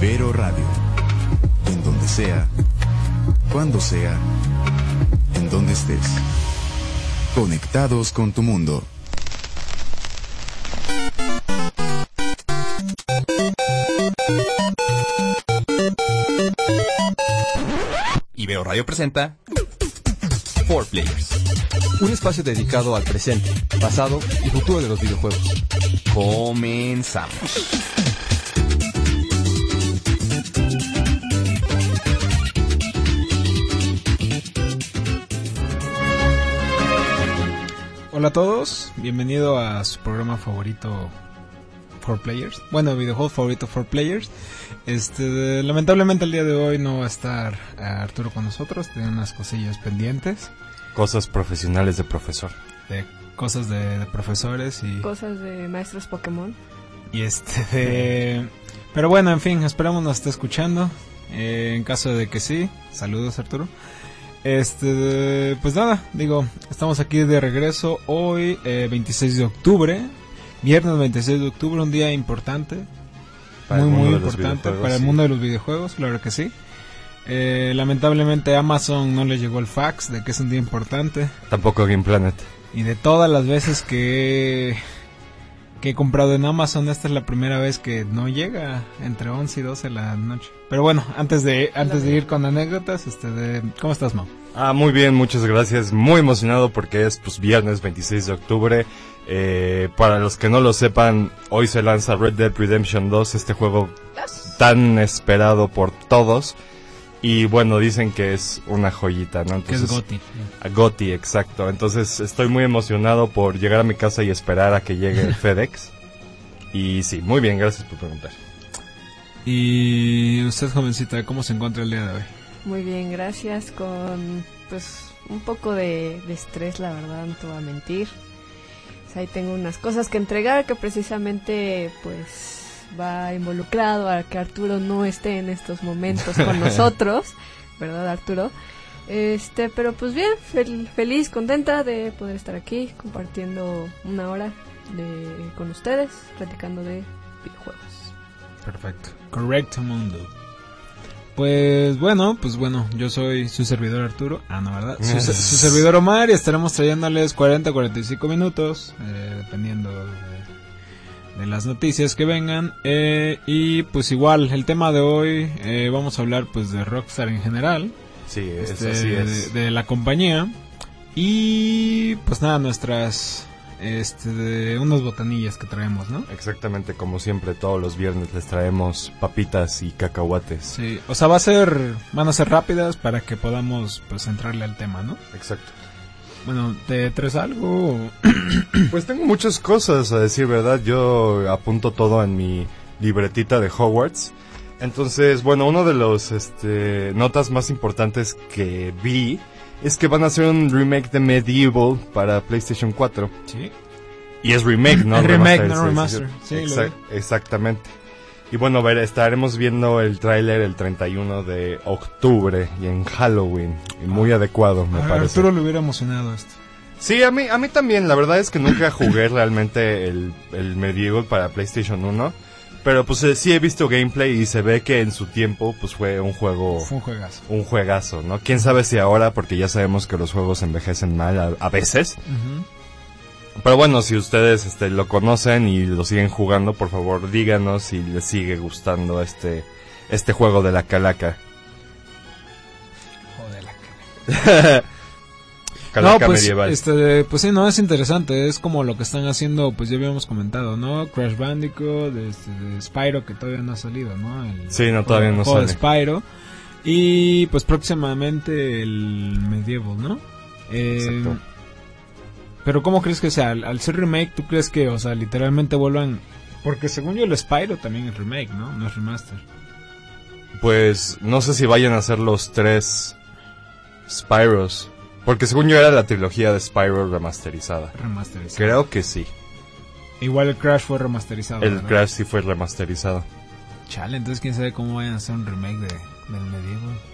Ibero Radio. En donde sea, cuando sea, en donde estés. Conectados con tu mundo. Ibero Radio presenta 4 Players. Un espacio dedicado al presente, pasado y futuro de los videojuegos. Comenzamos. Hola a todos, bienvenido a su programa favorito For Players. Bueno, videojuego favorito For Players. Este, lamentablemente el día de hoy no va a estar eh, Arturo con nosotros, tiene unas cosillas pendientes Cosas profesionales de profesor. de cosas de, de profesores y Cosas de maestros Pokémon. y este de- pero bueno, en fin, esperamos nos esté escuchando. Eh, en caso de que sí, saludos Arturo. Este, pues nada, digo, estamos aquí de regreso hoy, eh, 26 de octubre, viernes 26 de octubre, un día importante, Para muy muy importante para el sí. mundo de los videojuegos, claro que sí. Eh, lamentablemente Amazon no le llegó el fax de que es un día importante Tampoco Game Planet. y de todas las veces que que he comprado en Amazon esta es la primera vez que no llega entre 11 y 12 de la noche. Pero bueno, antes de antes de ir con anécdotas, este de ¿cómo estás, Mau? Ah, muy bien, muchas gracias. Muy emocionado porque es pues viernes 26 de octubre. Eh, para los que no lo sepan, hoy se lanza Red Dead Redemption 2, este juego tan esperado por todos. Y bueno, dicen que es una joyita, ¿no? Que es Entonces, Goti. a Gotti, exacto. Entonces estoy muy emocionado por llegar a mi casa y esperar a que llegue el FedEx. Y sí, muy bien, gracias por preguntar. Y usted, jovencita, ¿cómo se encuentra el día de hoy? Muy bien, gracias. Con pues un poco de, de estrés, la verdad, no te voy a mentir. O sea, ahí tengo unas cosas que entregar que precisamente pues va involucrado a que Arturo no esté en estos momentos con nosotros, ¿verdad, Arturo? Este, pero pues bien, fel- feliz, contenta de poder estar aquí compartiendo una hora de, con ustedes, platicando de videojuegos. Perfecto. Correcto mundo. Pues bueno, pues bueno, yo soy su servidor Arturo. Ah, no, ¿verdad? Su, su servidor Omar y estaremos trayéndoles 40 45 minutos, eh, dependiendo de, de las noticias que vengan. Eh, y pues igual, el tema de hoy, eh, vamos a hablar pues de Rockstar en general, Sí, es este, así es. De, de la compañía. Y pues nada, nuestras, este, de unas botanillas que traemos, ¿no? Exactamente, como siempre, todos los viernes les traemos papitas y cacahuates. Sí, o sea, va a ser, van a ser rápidas para que podamos pues entrarle al tema, ¿no? Exacto. Bueno, ¿te traes algo? Pues tengo muchas cosas a decir, ¿verdad? Yo apunto todo en mi libretita de Hogwarts. Entonces, bueno, uno de los este, notas más importantes que vi es que van a hacer un remake de Medieval para PlayStation 4. Sí. Y es remake, ¿no? Remake, no sí, remaster. Sí, lo exactamente. Y bueno, ver, estaremos viendo el tráiler el 31 de octubre y en Halloween. Y muy adecuado, me A parece. Arturo le hubiera emocionado esto. Sí, a mí, a mí también. La verdad es que nunca jugué realmente el, el Medieval para PlayStation 1. Pero pues eh, sí he visto gameplay y se ve que en su tiempo pues fue un juego, Fue un juegazo. un juegazo, ¿no? Quién sabe si ahora, porque ya sabemos que los juegos envejecen mal a, a veces. Ujú. Pero bueno, si ustedes este, lo conocen y lo siguen jugando, por favor díganos si les sigue gustando este, este juego de la calaca. Joder, la. Calaca no, pues, medieval. este, pues sí, no, es interesante. Es como lo que están haciendo, pues ya habíamos comentado, ¿no? Crash Bandicoot, este, de Spyro, que todavía no ha salido, ¿no? El Sí, no, todavía no de sale. Spyro. Y pues próximamente el Medieval, ¿no? Eh, Exacto. Pero ¿cómo crees que sea? Al, al ser remake, ¿tú crees que, o sea, literalmente vuelvan... Porque según yo el Spyro también es remake, ¿no? No es remaster. Pues no sé si vayan a ser los tres Spyros. Porque según yo era la trilogía de Spyro remasterizada. Remasterizado. Creo que sí. Igual el Crash fue remasterizado. El ¿verdad? Crash sí fue remasterizado. Chale, entonces quién sabe cómo vayan a hacer un remake de, del.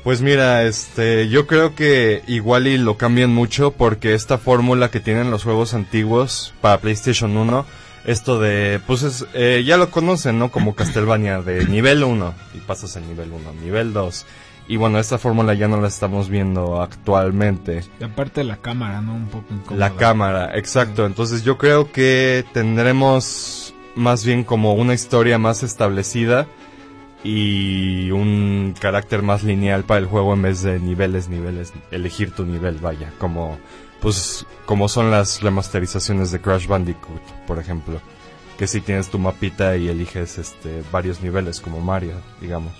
Pues mira, este, yo creo que igual y lo cambian mucho porque esta fórmula que tienen los juegos antiguos para PlayStation 1 esto de, pues es, eh, ya lo conocen, ¿no? Como Castlevania, de nivel 1, y pasas al nivel 1, nivel 2. Y bueno, esta fórmula ya no la estamos viendo actualmente. Y aparte la cámara, ¿no? Un poco incómoda. La cámara, exacto. Entonces yo creo que tendremos más bien como una historia más establecida y un carácter más lineal para el juego en vez de niveles, niveles, elegir tu nivel, vaya, como pues como son las remasterizaciones de Crash Bandicoot, por ejemplo, que si tienes tu mapita y eliges este varios niveles como Mario, digamos.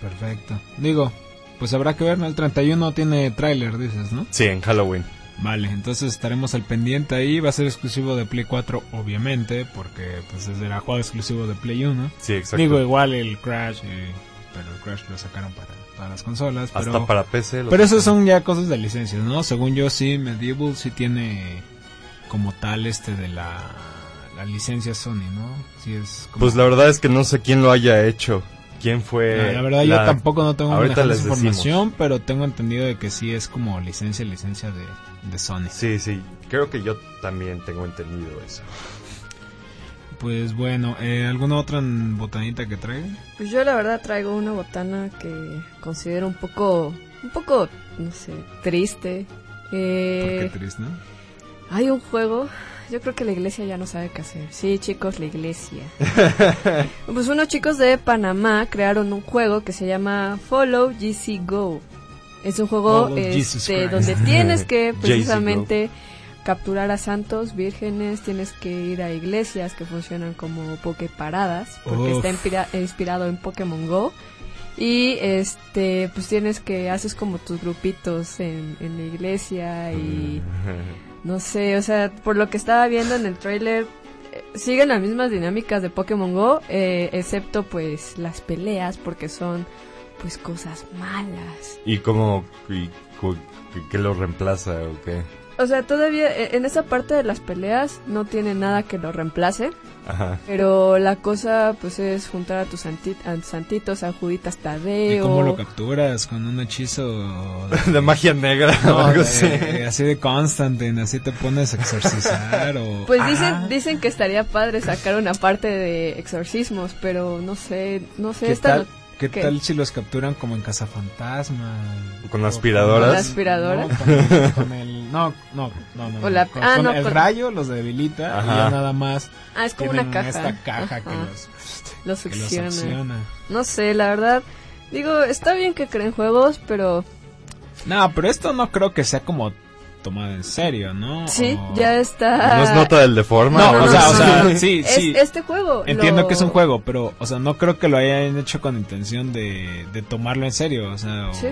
Perfecto. Digo, pues habrá que ver, ¿no? El 31 tiene tráiler, dices, ¿no? Sí, en Halloween. Vale, entonces estaremos al pendiente ahí. Va a ser exclusivo de Play 4, obviamente, porque pues la juego exclusivo de Play 1. Sí, exacto. Digo, igual el Crash, eh, pero el Crash lo sacaron para todas las consolas. Hasta pero, para PC. lo pero sacan. son ya cosas de licencias, ¿no? Según yo, sí, Medieval sí tiene como tal este de la, la licencia Sony, ¿no? Sí es como... Pues la verdad es que no sé quién lo haya hecho. ¿Quién fue? No, la verdad yo tampoco no tengo decimos. información, pero tengo entendido de que sí es como licencia, licencia de, de Sony. Sí, sí. Creo que yo también tengo entendido eso. Pues bueno, eh, ¿alguna otra botanita que traiga? Pues yo la verdad traigo una botana que considero un poco, un poco, no sé, triste. Eh, Porque triste, ¿no? hay un juego, yo creo que la iglesia ya no sabe qué hacer. Sí, chicos, la iglesia. pues unos chicos de Panamá crearon un juego que se llama Follow GC Go. Es un juego Jesus este, donde tienes que precisamente capturar a santos, vírgenes, tienes que ir a iglesias que funcionan como paradas porque Uf. está inspira- inspirado en Pokémon Go. Y este, pues tienes que, haces como tus grupitos en, en la iglesia y no sé, o sea, por lo que estaba viendo en el tráiler, eh, siguen las mismas dinámicas de Pokémon Go, eh, excepto pues las peleas porque son pues cosas malas. ¿Y cómo? Y, cu- ¿Qué lo reemplaza o qué? O sea, todavía eh, en esa parte de las peleas no tiene nada que lo reemplace, Ajá. pero la cosa pues es juntar a tus a santitos, a Juditas ¿Y Tadeo. cómo lo capturas? ¿Con un hechizo? De magia negra o algo de- así. así de Constantine, así te pones a exorcizar o... Pues dicen, Ah, dicen que estaría padre sacar una parte de exorcismos, pero no sé, no sé, ¿Qué esta tal, no- ¿Qué qué? tal si los capturan como en Cazafantasma? ¿Con aspiradoras? ¿Con la aspiradora? No, con, con el... No, no, no, no. La- con, ah, con no, el con- rayo los debilita y Ajá. ya nada más Ah, es como una caja. esta caja que los, Los que los succiona. No sé, la verdad. Digo, está bien que creen juegos, pero No, pero esto no creo que sea como tomado en serio, ¿no? sí, O- ya está. ¿No es nota del deforma? No, o o sea, o sea, sí, Es- sí. este juego. Entiendo lo- que es un juego, pero, o sea, no creo que lo hayan hecho con intención de, de tomarlo en serio, o sea, o- Sí.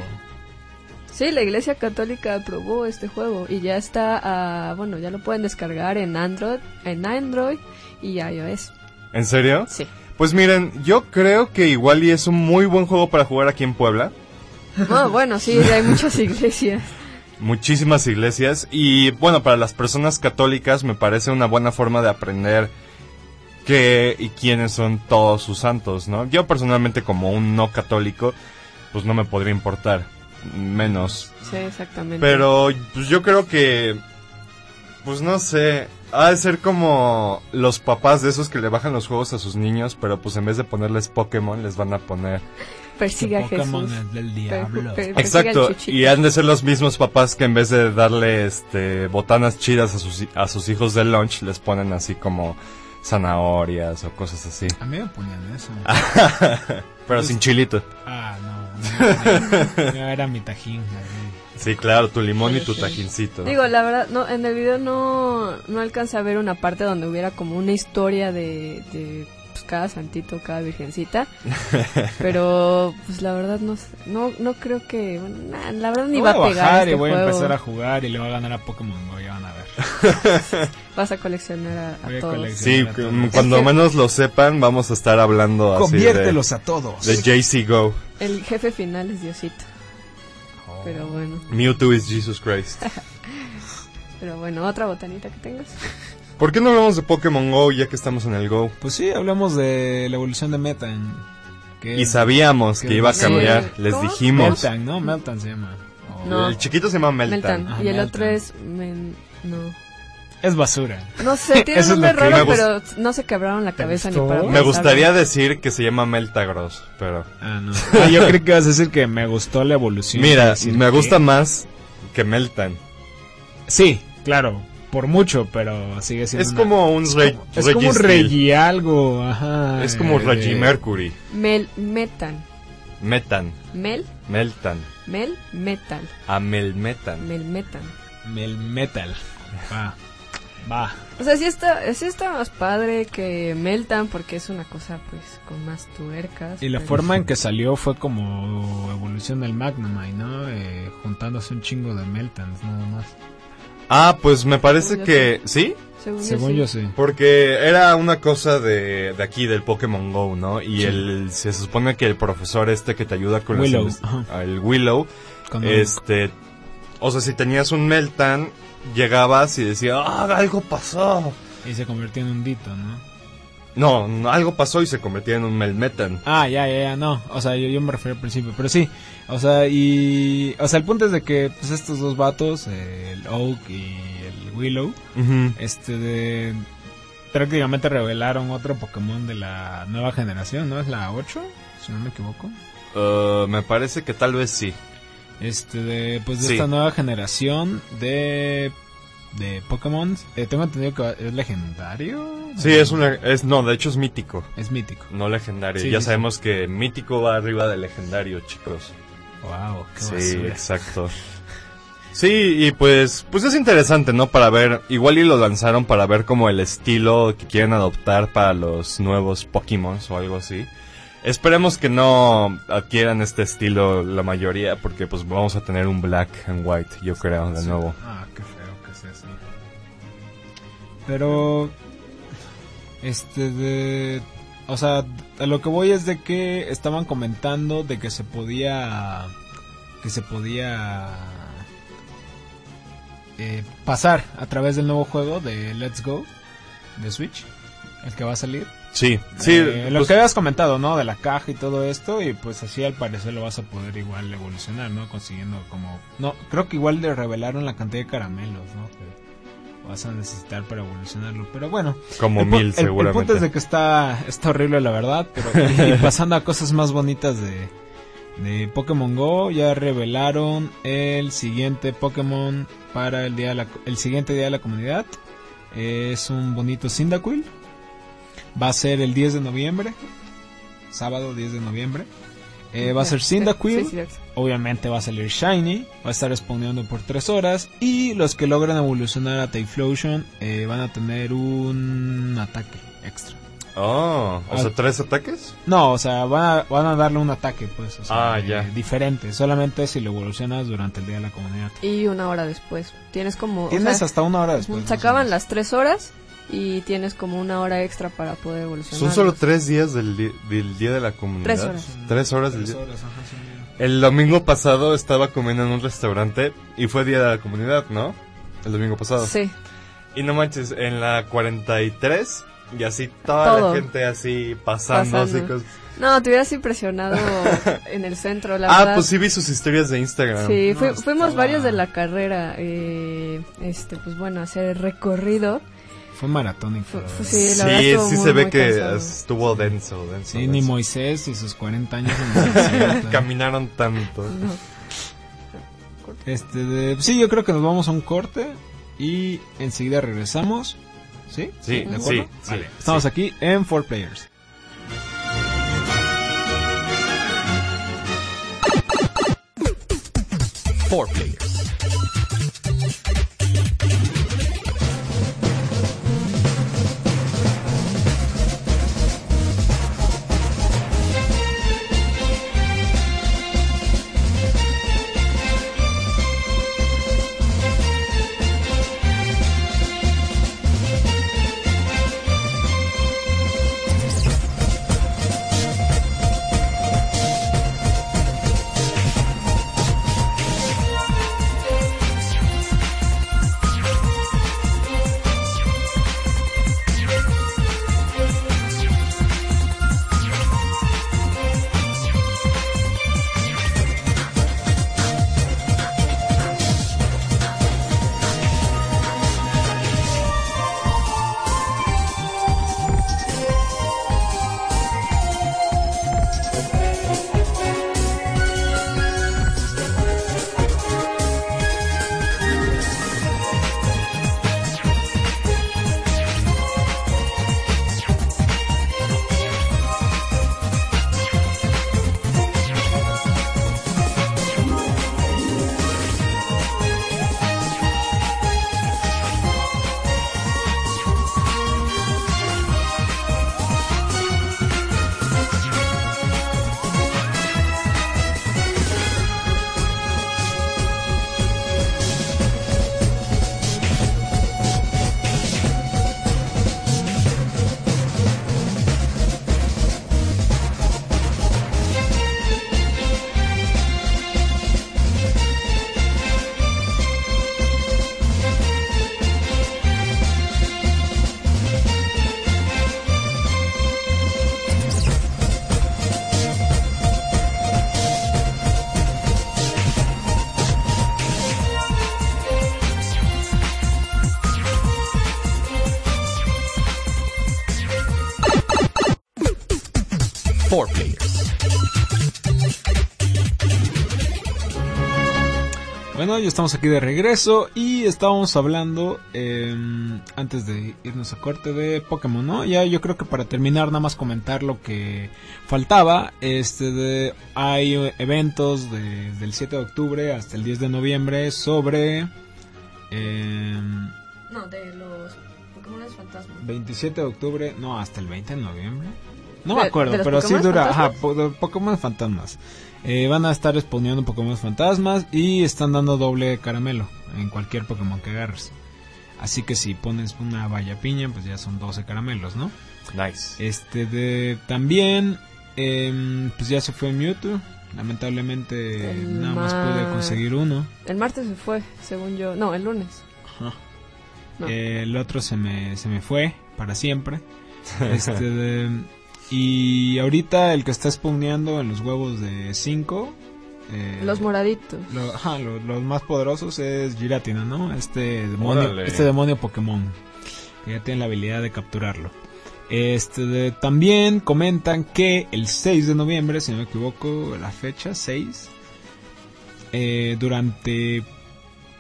Sí, la Iglesia Católica aprobó este juego y ya está, ah, bueno, ya lo pueden descargar en Android, en Android y iOS. ¿En serio? Sí. Pues miren, yo creo que igual y es un muy buen juego para jugar aquí en Puebla. Ah, bueno, sí, hay muchas iglesias. Muchísimas iglesias. Y bueno, para las personas católicas me parece una buena forma de aprender qué y quiénes son todos sus santos, ¿no? Yo personalmente como un no católico, pues no me podría importar. Menos Sí, exactamente. Pero pues yo creo que, pues no sé, ha de ser como los papás de esos que le bajan los juegos a sus niños, pero pues en vez de ponerles Pokémon les van a poner... persigue a Pokémon Jesús. del diablo. per- Exacto, y han de ser los mismos papás que en vez de darle este botanas chidas a sus, a sus hijos de lunch, les ponen así como zanahorias o cosas así. A mí me ponían eso. Pero sin chilito. Ah, no. era mi tajín. así. Sí, claro, tu limón y tu tajincito. Digo, la verdad, no, en el video no, no alcanza a ver una parte donde hubiera como una historia de, de pues, cada santito, cada virgencita. pero, pues la verdad, no sé, no, no creo que, bueno, nah, la verdad ni va voy a pegar bajar este y voy a juego. empezar a jugar y le voy a ganar a Pokémon Go, ya van a ver. Vas a coleccionar a, a Voy a todos. coleccionar. Sí, mm, cuando menos lo sepan, vamos a estar hablando así de, Conviértelos a todos. de JC Go. El jefe final es Diosito. Oh. Pero bueno, Mewtwo is Jesus Christ. pero bueno, otra botanita que tengas. ¿Por qué no hablamos de Pokémon Go ya que estamos en el Go? Pues sí, hablamos de la evolución de Metan. Que Y sabíamos que iba a cambiar, Sí. les ¿Cómo? dijimos. Meltan, ¿no? Meltan se llama. Oh. No. El chiquito se llama Meltan. Meltan. Ah, y el Meltan. otro es Men... No. Es basura. No sé, tiene Eso es un nombre raro, pero no se quebraron la cabeza ni para Me gustaría decir que se llama Meltagros, pero... Ah, no. Ah, yo creí que ibas a decir que me gustó la evolución. Mira, me que- gusta más que Meltan. Sí, claro, por mucho, pero sigue siendo. Es una- como un Reg- Es como un. Regi algo, ajá. Es como eh, Reggie Mercury. Mel, metan. Metan. Mel, Meltan. mel, metal. Amelmetan. Mel, metan. Mel metal. Va. Va. O sea, sí está, sí está más padre que Meltan porque es una cosa pues con más tuercas. Y la forma en que salió fue como evolución del Magnemite, ¿no? Eh, juntándose un chingo de Meltans, nada más. Ah, pues me parece Según yo que... ¿Sí? Según, Según yo, yo sí. Porque era una cosa de, de aquí, del Pokémon Go, ¿no? Y Sí. el, se supone que el profesor este que te ayuda con Willow, el Willow, Con este... O sea, si tenías un Meltan, llegabas y decía, ¡ah, algo pasó! Y se convirtió en un dito, ¿no? No, algo pasó y se convertía en un Melmetan. Ah, ya, ya, ya, no. O sea, yo, yo me refería al principio, pero sí. O sea, y. O sea, el punto es de que pues, estos dos vatos, el Oak y el Willow, este de. Prácticamente revelaron otro Pokémon de la nueva generación, ¿no? Es la 8, si no me equivoco. Uh, me parece que tal vez sí. Este de. Pues de Sí. esta nueva generación de. De Pokémon. Eh, tengo entendido que es legendario. Sí, es una... Es, no, de hecho es mítico, Es mítico. no legendario. Sí, ya sí, sabemos que mítico va arriba de legendario, chicos. Wow, qué Sí, basura. exacto. Sí, y pues, pues es interesante, ¿no? Para ver, igual y lo lanzaron para ver como el estilo que quieren adoptar para los nuevos Pokémon o algo así. Esperemos que no adquieran este estilo la mayoría, porque pues vamos a tener un black and white, yo creo, de nuevo. Ah, qué feo. Pero. Este de. O sea, a lo que voy es de que estaban comentando de que se podía. Que se podía. eh, pasar a través del nuevo juego de Let's Go de Switch. El que va a salir. Sí, sí, Eh, lo pues, que habías comentado, ¿no? De la caja y todo esto, y pues así al parecer lo vas a poder igual evolucionar, ¿no? Consiguiendo como... No, creo que igual le revelaron la cantidad de caramelos, ¿no? Vas a necesitar para evolucionarlo, pero bueno. como el, mil el- el seguramente. punto es de que está, está horrible la verdad, pero y pasando a cosas más bonitas de, de Pokémon Go, ya revelaron el siguiente Pokémon para el día de la, el siguiente día de la comunidad. Es un bonito Cyndaquil. Va a ser el 10 de noviembre. Sábado 10 de noviembre. Eh, va a ser Cyndaquil. Sí, sí, sí. Obviamente va a salir Shiny. Va a estar respondiendo por 3 horas. Y los que logran evolucionar a Typhlosion eh, van a tener un ataque extra. Oh, o Ah. sea, tres ataques. No, o sea, van a, van a darle un ataque, pues. o sea, Ah, eh, ya. Diferente. Solamente si lo evolucionas durante el día de la comunidad. Y una hora después. Tienes como... o Tienes sea, hasta una hora después. Se acaban las tres horas y tienes como una hora extra para poder evolucionar. Son solo tres días del, del día de la comunidad. Tres horas. Tres horas del Tres día. horas, ajá, sí. El domingo pasado estaba comiendo en un restaurante y fue día de la comunidad, ¿no? El domingo pasado. Sí. Y no manches, en la 43 y así toda Todo. la gente así pasando, Pasando. así cosas. No, te hubieras impresionado en el centro, la Ah, verdad. pues sí vi sus historias de Instagram. Sí, No, fuimos varios de la carrera, eh, este, pues bueno, hacer el recorrido. Fue maratónico. Sí, la Sí, verdad estuvo sí muy, se ve que cansado. estuvo denso, denso. Sí, ni. Moisés y sus 40 años en. Caminaron tanto. No. Este, de- sí, yo creo que nos vamos a un corte y enseguida regresamos. ¿Sí? Sí, ¿De acuerdo? sí, sí, Vale, Estamos sí. aquí en 4Players. Four Players. Bueno, ya estamos aquí de regreso y estábamos hablando eh, antes de irnos a corte de Pokémon, ¿no? Ya yo creo que para terminar nada más comentar lo que faltaba. Este de, hay eventos de- del 7 de octubre hasta el 10 de noviembre sobre eh, No, de los Pokémon fantasmas. 27 de octubre, no, hasta el 20 de noviembre. No ¿De- me acuerdo, pero sí Pokémon dura. Ajá, fantasmas? po- de Pokémon fantasmas. Eh, van a estar exponiendo Pokémon fantasmas y están dando doble caramelo en cualquier Pokémon que agarres. Así que si pones una valla piña, pues ya son 12 caramelos, ¿no? Nice. Este de también, em, pues ya se fue Mewtwo. Lamentablemente El nada más ma- pude conseguir uno. El martes se fue, según yo. No, el lunes. Ajá. No. Eh, el otro se me, se me fue para siempre. Este de- y ahorita el que está spawneando en los huevos de 5. Los moraditos. los más poderosos es Giratina, ¿no? Este demonio, Órale. este demonio Pokémon. Que ya tiene la habilidad de capturarlo. Este de- también comentan que el 6 de noviembre, si no me equivoco, la fecha 6. eh, durante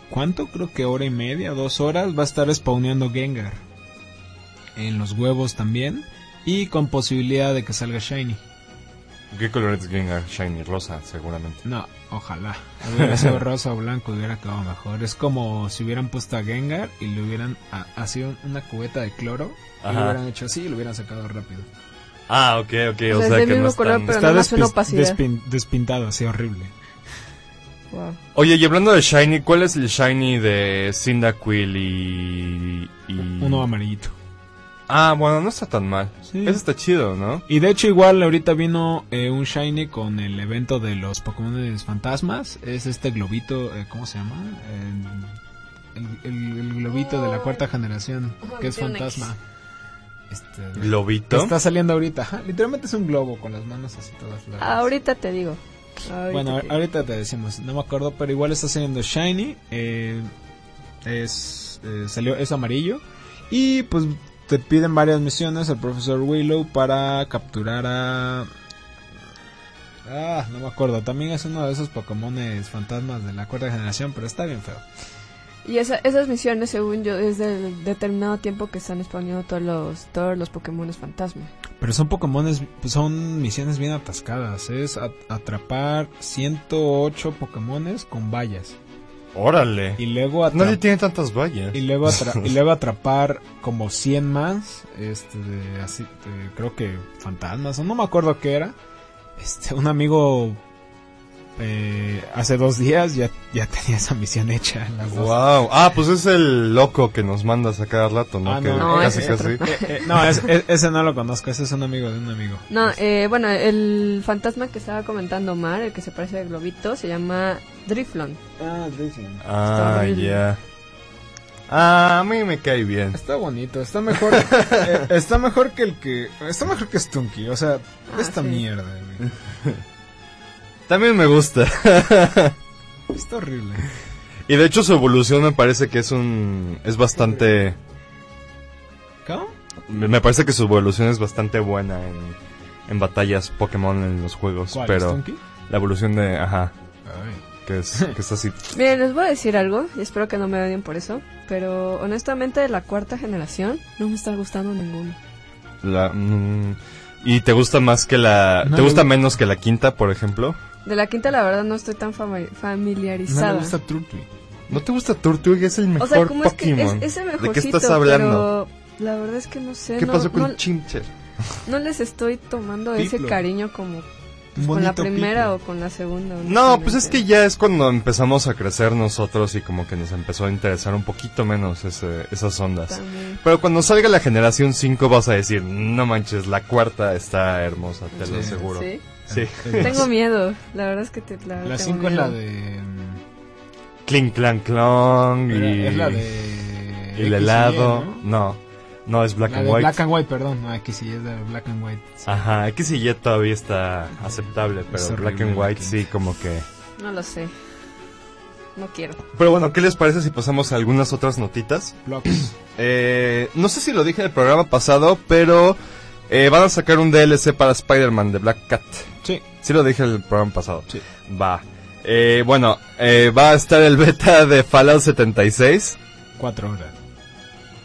¿Cuánto? Creo que hora y media, dos horas va a estar spawneando Gengar. En los huevos también. Y con posibilidad de que salga Shiny. ¿Qué color es Gengar? Shiny, rosa, seguramente. No, ojalá. Hubiera sido rosa o blanco, hubiera quedado mejor. Es como si hubieran puesto a Gengar y le hubieran ha- sido una cubeta de cloro. Y Ajá. lo hubieran hecho así y lo hubieran sacado rápido. Ah, ok, ok. O, O sea, es sea, del que no mismo color, están... Pero nada más una despis- opacidad. despin- despintado, así horrible. Wow. Oye, y hablando de Shiny, ¿cuál es el Shiny de Cyndaquil y... y... Uno amarillito. Ah, bueno, no está tan mal. Sí. Eso está chido, ¿no? Y de hecho igual ahorita vino eh, un Shiny con el evento de los Pokémon fantasmas. Es este globito, eh, ¿cómo se llama? El, el- el globito de la cuarta generación, que es fantasma. Este, Globito. está saliendo ahorita. Ajá, literalmente es un globo con las manos así todas largas. Ahorita te digo. Ahorita Bueno, te digo. ahorita te decimos, no me acuerdo, pero igual está saliendo Shiny. eh, es eh, salió es amarillo y pues te piden varias misiones el profesor Willow para capturar a Ah, no me acuerdo. También es uno de esos Pokémon fantasmas de la cuarta generación, pero está bien feo. Y esa- esas misiones, según yo, es del determinado tiempo que están exponiendo todos los, todos los Pokémon fantasma. Pero son Pokémon, son misiones bien atascadas. Es atrapar 108 Pokémones con vallas. Órale. Y luego Nadie tiene tantas vallas. Y luego, atra- y luego atrapar como 100 más, este, de, así, de- creo que fantasmas, o no me acuerdo qué era. Este, un amigo eh, hace dos días ya, ya tenía esa misión hecha. en las dos. Wow. Ah, pues es el loco que nos mandas a cada rato, ¿no? Ah, que no, No, casi, ese casi. otro. Eh, eh, no, es- es- ese no lo conozco, ese es un amigo de un amigo. No, eh, bueno, el fantasma que estaba comentando Mar, el que se parece al globito, se llama Driflon. Ah, Drizzling. Ah, ya. Ah, a mí me cae bien. Está bonito, está mejor, eh, está mejor que el que, está mejor que Stunky, o sea, Ah, esta sí. mierda. También me gusta. Está horrible. Y de hecho su evolución me parece que es un... Es bastante... ¿Cómo? Me parece que su evolución es bastante buena en, en batallas Pokémon en los juegos. ¿Cuál, pero Stunky? la evolución de... Ajá. Ay. Que es, que es así. Miren, les voy a decir algo, y espero que no me odien por eso, pero honestamente de la cuarta generación no me está gustando ninguno. La, mm, ¿Y te gusta más que la... No ¿Te gusta gu- menos que la quinta, por ejemplo? De la quinta la verdad no estoy tan fami- No familiarizada. me gusta Turtwig. ¿No te gusta Turtwig? Es el mejor o sea, como es que Pokémon. es, ese ¿De qué estás hablando? pero la verdad es que no sé, ¿Qué no, pasó con no, Chimcher? no les estoy tomando ese cariño como Un con la primera Piplo. o con la segunda. No, pues es que ya es cuando empezamos a crecer nosotros y como que nos empezó a interesar un poquito menos ese, esas ondas. También. Pero cuando salga la generación 5 vas a decir, no manches, la cuarta está hermosa, te lo Sí. aseguro. Sí. Sí. Tengo miedo, la verdad es que te, la, La tengo 5 es la de. Clink, clank, clong y... Es la de. y el Y, helado. ¿no? ¿no? no, es Black La and de White. Black and White, perdón. No, X y Y es de Black and White. sí. Ajá, X y Y todavía está aceptable, pero horrible Black and White sí, como que... No lo sé. No quiero. Pero bueno, ¿qué les parece si pasamos a algunas otras notitas? Blocks. Eh, no sé si lo dije en el programa pasado, pero Eh, van a sacar un DLC para Spider-Man de Black Cat. Sí. Sí lo dije el programa pasado. Sí. Va. Eh, bueno, eh, va a estar el beta de Fallout 76. Cuatro horas.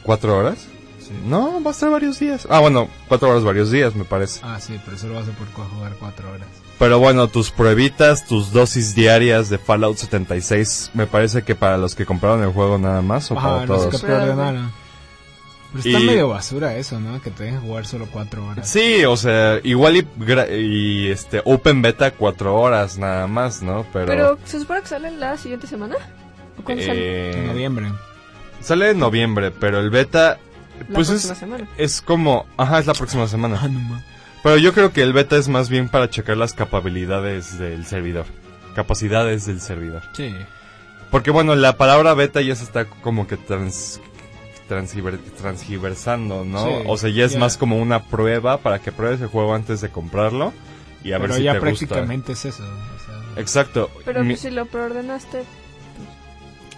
¿Cuatro horas? Sí. No, va a estar varios días. Ah, bueno, cuatro horas varios días, me parece. Ah, sí, pero solo vas a poder jugar cuatro horas. Pero bueno, tus pruebitas, tus dosis diarias de Fallout 76, me parece que para los que compraron el juego nada más o Ajá, para los todos. que. Pero está Y- medio basura eso, ¿no? Que te dejen jugar solo cuatro horas. Sí, o sea, igual y, este Open Beta cuatro horas nada más, ¿no? Pero, Pero se supone que sale la siguiente semana. ¿O cuándo sale? En eh, noviembre. sale en noviembre, pero el beta La pues próxima es, semana. es como, ajá, es la próxima semana. Ah, no. Pero yo creo que el beta es más bien para checar las capacidades del servidor. Capacidades del servidor. Sí. Porque bueno, la palabra beta ya se está como que trans, transgiver- transgiversando, ¿no? Sí, o sea, ya es ya. más como una prueba para que pruebes el juego antes de comprarlo y a Pero ver si ya te gusta. prácticamente es eso. o sea, Exacto. Pero Mi- pues, si lo preordenaste,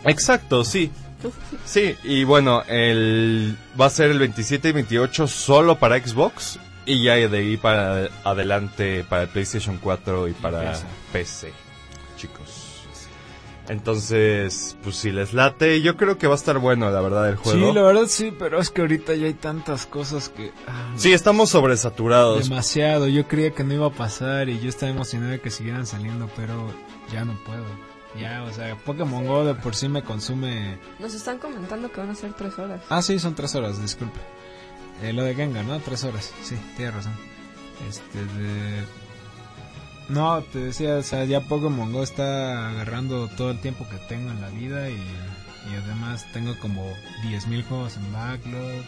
Exacto, sí. pues, Sí, y bueno, el va a ser el 27 y 28 solo para Xbox y ya de ahí para adelante para el PlayStation 4 y para PC. PC, chicos. Entonces, pues si les late, yo creo que va a estar bueno, la verdad, el juego. Sí, la verdad sí, pero es que ahorita ya hay tantas cosas que... ah, Sí, estamos sobresaturados. Demasiado, yo creía que no iba a pasar y yo estaba emocionado de que siguieran saliendo, pero ya no puedo. Ya, o sea, Pokémon Go de por sí me consume... nos están comentando que van a ser tres horas. Ah, sí, son tres horas, disculpe. Eh, lo de Gengar, ¿no? Tres horas, sí, tienes razón. Este, de... No, te decía, o sea, ya Pokémon Go está agarrando todo el tiempo que tengo en la vida y, y además tengo como 10.000 juegos en backlog.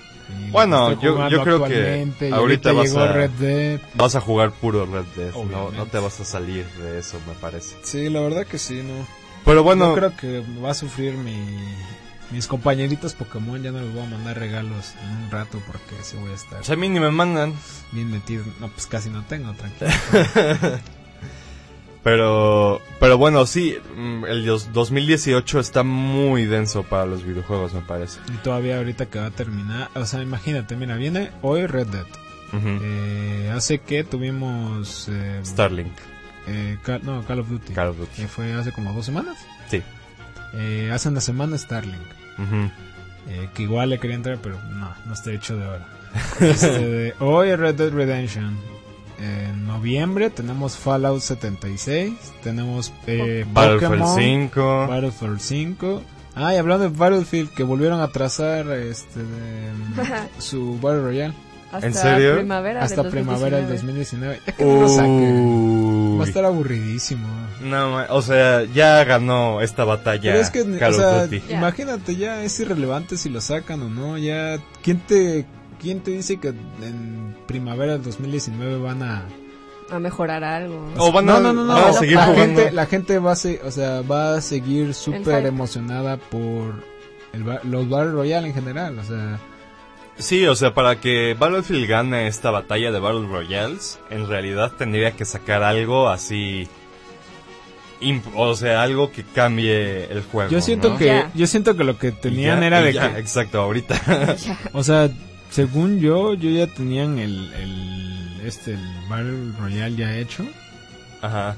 y Bueno, yo- yo creo que ahorita vas llegó a- Red Dead. Vas a jugar puro Red Dead, no, no te vas a salir de eso, me parece. Sí, la verdad que sí, no. Pero bueno, Yo creo que va a sufrir mi, mis compañeritos Pokémon. Ya no les voy a mandar regalos en un rato porque sí voy a estar pues a mí ni me mandan. bien metido. No, pues casi no tengo, tranquilo. Pero, pero bueno, sí, mm, el dos- 2018 está muy denso para los videojuegos, me parece. y todavía ahorita que va a terminar. O sea, imagínate, mira, viene hoy Red Dead. Eh, hace que tuvimos. Eh, Starlink, eh, no, Call of Duty. Call of Duty. Que fue hace como dos semanas. Sí. Eh, hace una semana Starlink. Eh, que igual le quería entrar, pero no, no está hecho de oro. Este, hoy Red Dead Redemption. En noviembre tenemos Fallout 76. Tenemos eh, Battlefield Pokémon, 5. Battlefield 5. Ah, y hablando de Battlefield, que volvieron a trazar este de, su Battle Royale Hasta ¿En serio? primavera hasta del primavera del 2019. 2019. Ya que no lo saquen. Uy. Va a estar aburridísimo. No, o sea, ya ganó esta batalla Pero es que, Call o of sea, Duty. Ya. imagínate, ya es irrelevante si lo sacan o no. Ya, ¿quién te, quién te dice que en primavera del 2019 van a... A mejorar algo. O van a, no, no, no, no. van a seguir la, jugando. gente, la gente va a, se- o sea, va a seguir súper emocionada por el, los Battle Royale en general. O sea, Sí, o sea, para que Battlefield gane esta batalla de Battle Royales, en realidad tendría que sacar algo así... o sea, algo que cambie el juego. yo siento ¿no? que Ya. yo siento que lo que tenían ya- era de ya, que, Exacto, ahorita. O sea, según yo, yo ya tenían el, el este el Battle Royale ya hecho. Ajá.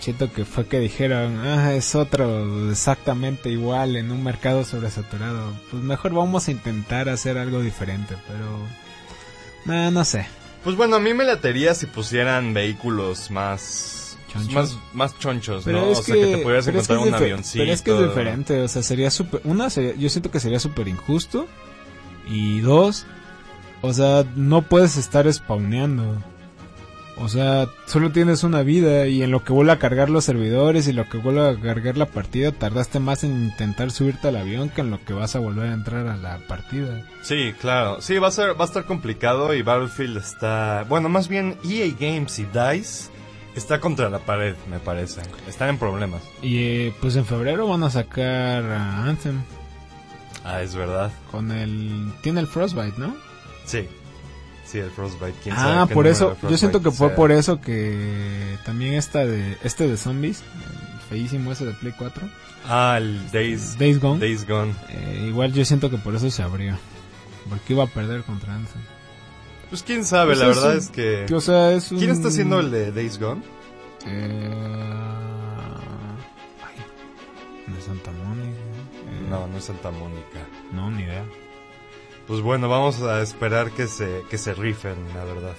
Siento que fue que dijeron, ah, es otro exactamente igual en un mercado sobresaturado. Pues mejor vamos a intentar hacer algo diferente, pero... No, no sé. Pues bueno, a mí me latería si pusieran vehículos más... ¿Chonchos? Más, más chonchos, Pero ¿no? es o sea, que te pudieras es encontrar que un es dife- avioncito. Pero es que es diferente, o sea, sería súper... Una, sería- yo siento que sería súper injusto. Y dos, o sea, no puedes estar spawneando. O sea, solo tienes una vida y en lo que vuelve a cargar los servidores y lo que vuelve a cargar la partida, tardaste más en intentar subirte al avión que en lo que vas a volver a entrar a la partida. Sí, claro. Sí, va a ser, va a estar complicado y Battlefield está, bueno, más bien EA Games y DICE está contra la pared, me parece. Están en problemas. Y eh, pues en febrero van a sacar a Anthem Ah, es verdad. con el... Tiene el Frostbite, ¿no? Sí. Sí, el Frostbite. ¿quién sabe Ah, por eso, yo siento que fue sea? por eso que también esta de este de zombies, el feísimo ese de Play 4, Ah, el Days, Days Gone, Days Gone. eh, igual yo siento que por eso se abrió, porque iba a perder contra Anthem. Pues quién sabe, Pues la es verdad un- es que... Que, o sea, es un... ¿Quién está haciendo el de Days Gone? Eh... Ay, de Santa Mónica. Eh, No, no es Santa Mónica. No, ni idea. Pues bueno, vamos a esperar que se, que se rifen, la verdad.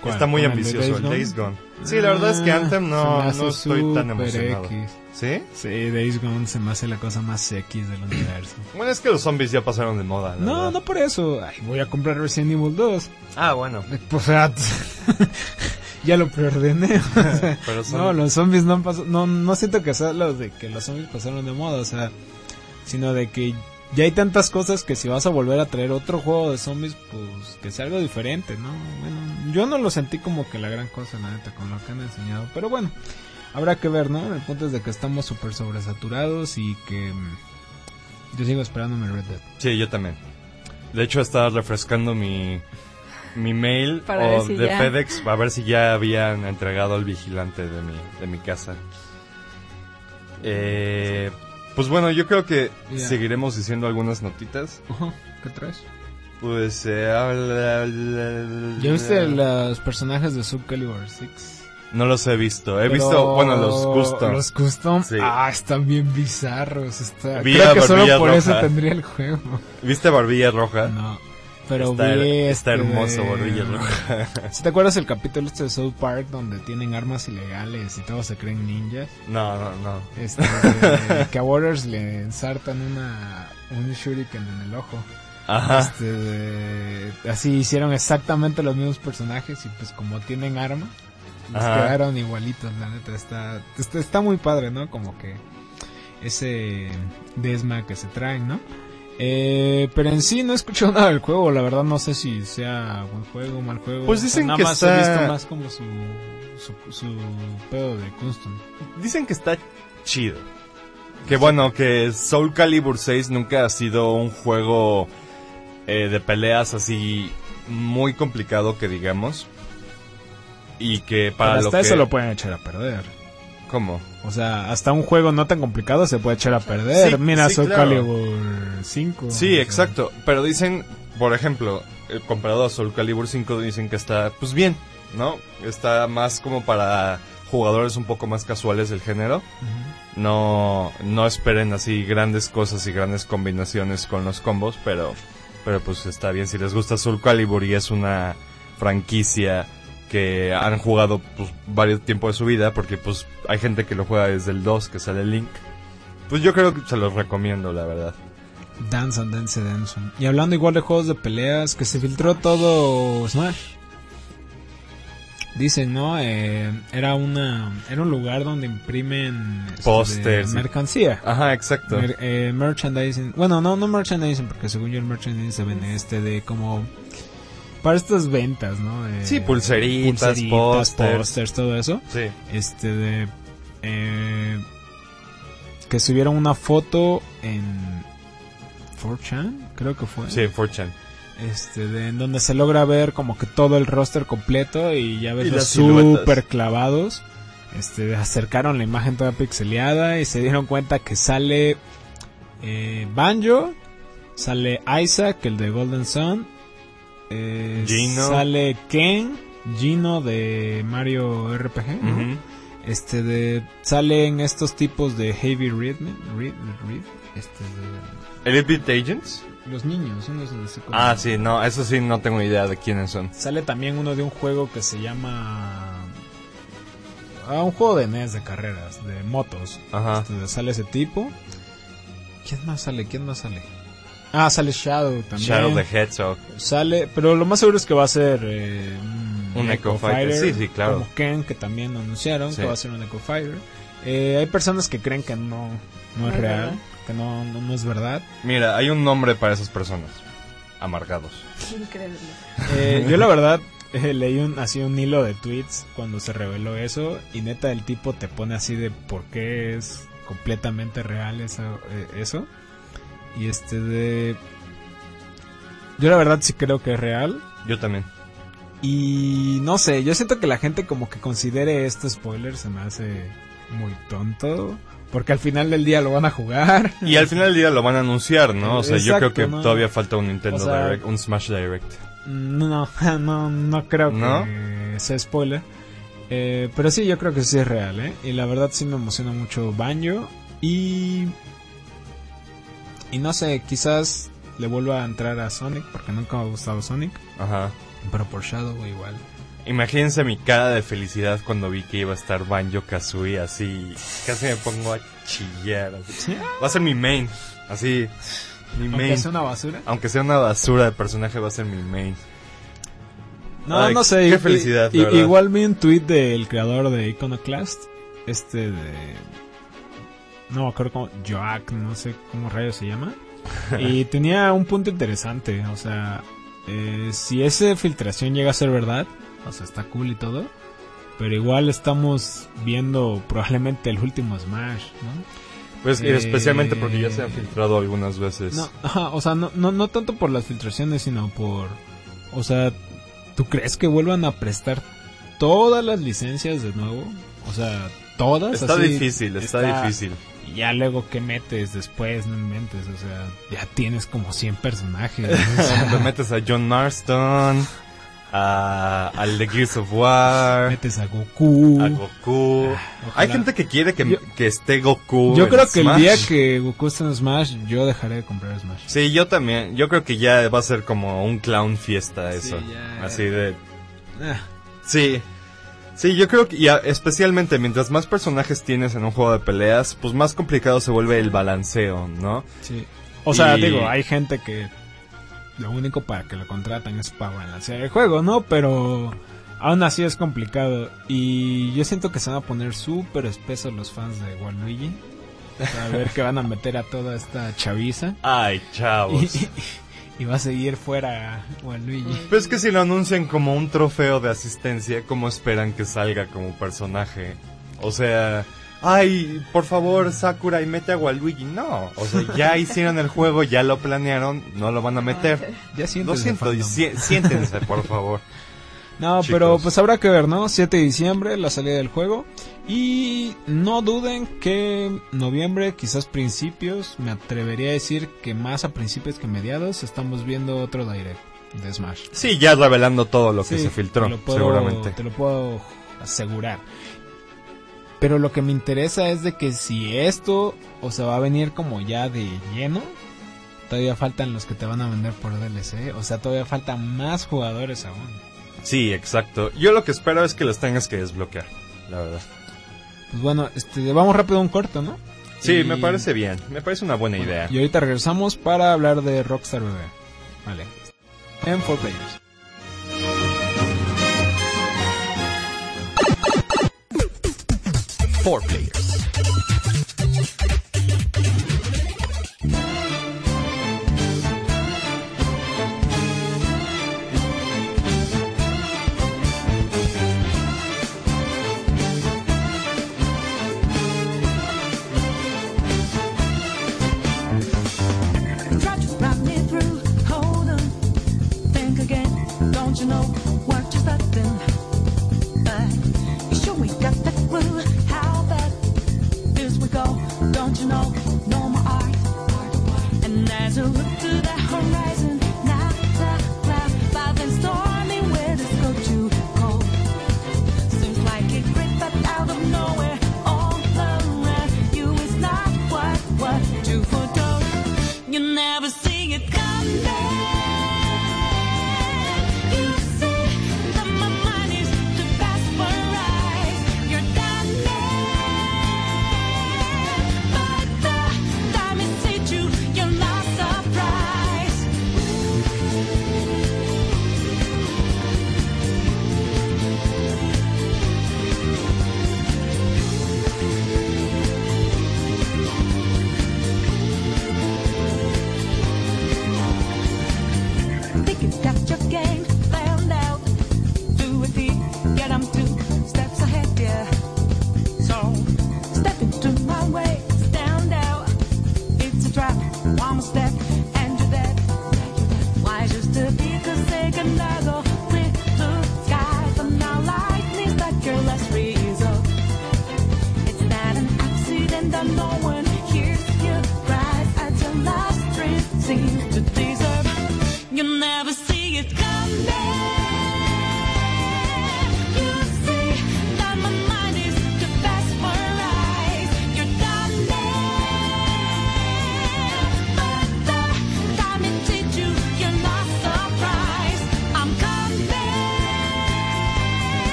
¿Cuál? Está muy ¿Con el de ambicioso Days el? Days Gone. Sí, la verdad es que Ah, Anthem no, no estoy tan emocionado. X. ¿Sí? Sí, Days Gone se me hace la cosa más X del universo. Bueno, es que los zombies ya pasaron de moda. la no, verdad. no por eso. Ay, voy a comprar Resident Evil 2. Ah, bueno. Pues, o sea, ya lo preordené. o sea, Pero son- No, los zombies no han pasado. No, no siento que sea lo de que los zombies pasaron de moda, o sea, sino de que ya hay tantas cosas que si vas a volver a traer otro juego de zombies, pues que sea algo diferente, ¿no? Bueno, yo no lo sentí como que la gran cosa, la neta, con lo que han enseñado, pero bueno, habrá que ver, ¿no? El punto es de que estamos súper sobresaturados y que mm, yo sigo esperando mi Red Dead. Sí, yo también. De hecho, estaba refrescando mi, mi mail Para o ver si de ya. FedEx a ver si ya habían entregado al vigilante de mi, de mi casa. Eh, pues bueno, yo creo que seguiremos diciendo algunas notitas. ¿qué traes? Pues... eh, ¿Ya viste los personajes de Soul Calibur 6? No los he visto. He Pero visto, bueno, los custom. Los custom, Sí. ah, están bien bizarros. Está... Creo que solo por eso tendría el juego. ¿Viste Barbilla Roja? No, pero está, vi está este hermoso de- Barbilla Roja. ¿Sí ¿Te acuerdas el capítulo este de South Park donde tienen armas ilegales y todos se creen ninjas? no, no, no. Este, que a Waters le ensartan una, un shuriken en el ojo. Ajá. Este, de- así hicieron exactamente los mismos personajes y pues como tienen arma, les quedaron igualitos, la neta. Está, está, está muy padre, ¿no? Como que ese desma que se traen, ¿no? Eh, pero en sí no he escuchado nada del juego, la verdad no sé si sea buen juego o mal juego. Pues O sea, dicen nada que más he está- visto más como su, su, su pedo de custom. Dicen que está chido. Que bueno, que Soul Calibur 6 nunca ha sido un juego eh, de peleas así muy complicado que digamos. Y que para Pero lo hasta que... eso lo pueden echar a perder. ¿Cómo? O sea, hasta un juego no tan complicado se puede echar a perder. Sí, Mira, sí, Soul claro. Calibur 5. o Sí, sea, exacto. Pero dicen, por ejemplo, eh, comparado a Soul Calibur 5, dicen que está, pues bien, ¿no? Está más como para jugadores un poco más casuales del género. No, no esperen así grandes cosas y grandes combinaciones con los combos, pero, pero pues está bien. Si les gusta Soul Calibur y es una franquicia que han jugado pues varios tiempo de su vida, porque pues hay gente que lo juega desde el 2 que sale Link. Pues yo creo que se los recomiendo, la verdad. Dance and Dance Dance. Y hablando igual de juegos de peleas, que se filtró todo Smash. Dicen, ¿no? Eh, era una era un lugar donde imprimen este, Pósters mercancía. Ajá, exacto. Mer- eh, merchandising. Bueno, no, no merchandising, porque según yo el merchandising se vende este de como para estas ventas, ¿no? De Sí, pulseritas, pósters. pósters, todo eso. Sí. Este de eh, que subieron una foto en 4chan, creo que fue. Sí, 4chan. Este, de, en donde se logra ver como que todo el roster completo y ya ves Y los super clavados. Este, acercaron la imagen toda pixeleada y se dieron cuenta que sale eh, Banjo, sale Isaac, el de Golden Sun, eh, Gino. sale Ken, Gino de Mario RPG. Este de salen estos tipos de Heavy Rhythm, Read, Read, este de Elite Beat Agents. los niños, unos como- Ah, sí, no, eso sí no tengo idea de quiénes son. Sale también uno de un juego que se llama ah, un juego de NES de carreras, de motos. Ajá. Este, sale ese tipo. ¿Quién más sale? ¿Quién más sale? Ah, sale Shadow también. Shadow the Hedgehog. Sale, pero lo más seguro es que va a ser eh, un, Un Echo Fighter, sí, sí, claro. Como Ken, que también anunciaron Sí. que va a ser un Echo Fighter. Eh, hay personas que creen que no, no es real, verdad. que no, no, no es verdad. Mira, hay un nombre para esas personas. Amargados. Increíble. Eh, yo la verdad eh, leí un, así un hilo de tweets cuando se reveló eso y neta el tipo te pone así de por qué es completamente real eso. eh, eso. Y este de... Yo la verdad sí creo que es real. Yo también. Y no sé, yo siento que la gente como que considere este spoiler se me hace muy tonto. Porque al final del día lo van a jugar. Y al final del día lo van a anunciar, ¿no? O sea, yo creo que ¿no? todavía falta un Nintendo O sea- Direct, un Smash Direct. No, no, no creo ¿No? que sea spoiler. Eh, pero sí, yo creo que sí es real, ¿eh? Y la verdad sí me emociona mucho Banjo. Y. Y no sé, quizás le vuelva a entrar a Sonic, porque nunca me ha gustado Sonic. Ajá. Pero por Shadow igual. Imagínense mi cara de felicidad cuando vi que iba a estar Banjo Kazooie así. Casi me pongo a chillar. así. Va a ser mi main. Así. Mi Aunque main. sea una basura. Aunque sea una basura de personaje, va a ser mi main. No, Ay, no sé. qué felicidad, la verdad. igual vi un tweet del creador de Iconoclast. Este de. No me acuerdo cómo. Joak, no sé cómo rayos se llama. y tenía un punto interesante. O sea, eh, si esa filtración llega a ser verdad, o sea, está cool y todo. Pero igual estamos viendo probablemente el último Smash, ¿no? Pues Eh, especialmente porque ya se han filtrado algunas veces. No, ajá, o sea, no, no, no tanto por las filtraciones, sino por... O sea, ¿tú crees que vuelvan a prestar todas las licencias de nuevo? O sea, todas. está así, difícil, está, difícil. Y ya luego, ¿qué metes después? No inventes, o sea, ya tienes como 100 personajes. ¿no? Te metes a John Marston, a, al de Gears of War, metes a Goku. a Goku. Hay ojalá. gente que quiere que, Yo- que esté Goku. Yo en creo que el día que Goku esté en Smash, yo dejaré de comprar Smash. Sí, yo también. Yo creo que ya va a ser como un clown fiesta Sí, eso. ya. Así de... Ah, Sí. Sí, yo creo que y a- especialmente mientras más personajes tienes en un juego de peleas, pues más complicado se vuelve el balanceo, ¿no? Sí. O sea, digo, hay gente que lo único para que lo contratan es para balancear el juego, ¿no? Pero aún así es complicado. Y yo siento que se van a poner súper espesos los fans de Waluigi. A ver que van a meter a toda esta chaviza. Ay, chavos. y- y va a seguir fuera Waluigi. Pero es que si lo anuncian como un trofeo de asistencia, ¿cómo esperan que salga como personaje? O sea, ay, por favor, Sakura y mete a Waluigi. No, o sea, ya hicieron el juego, ya lo planearon, no lo van a meter. Ya siento Lo siento, y sie- siéntense, por favor. No, Chicos. pero pues habrá que ver, ¿no? 7 de diciembre, la salida del juego. Y no duden que noviembre, quizás principios, me atrevería a decir que más a principios que mediados, estamos viendo otro direct de Smash. Sí, ya revelando todo lo que se filtró, te lo puedo- seguramente. Te lo puedo asegurar. Pero lo que me interesa es de que si esto, o sea, va a venir como ya de lleno, todavía faltan los que te van a vender por DLC. O sea, todavía faltan más jugadores aún. Sí, exacto. Yo lo que espero es que los tengas que desbloquear, la verdad. Pues bueno, este, vamos rápido a un corto, ¿no? Sí, Y- me parece bien, me parece una buena idea. Y ahorita regresamos para hablar de Rockstar Bebé. Vale. En 4 Players. Four players.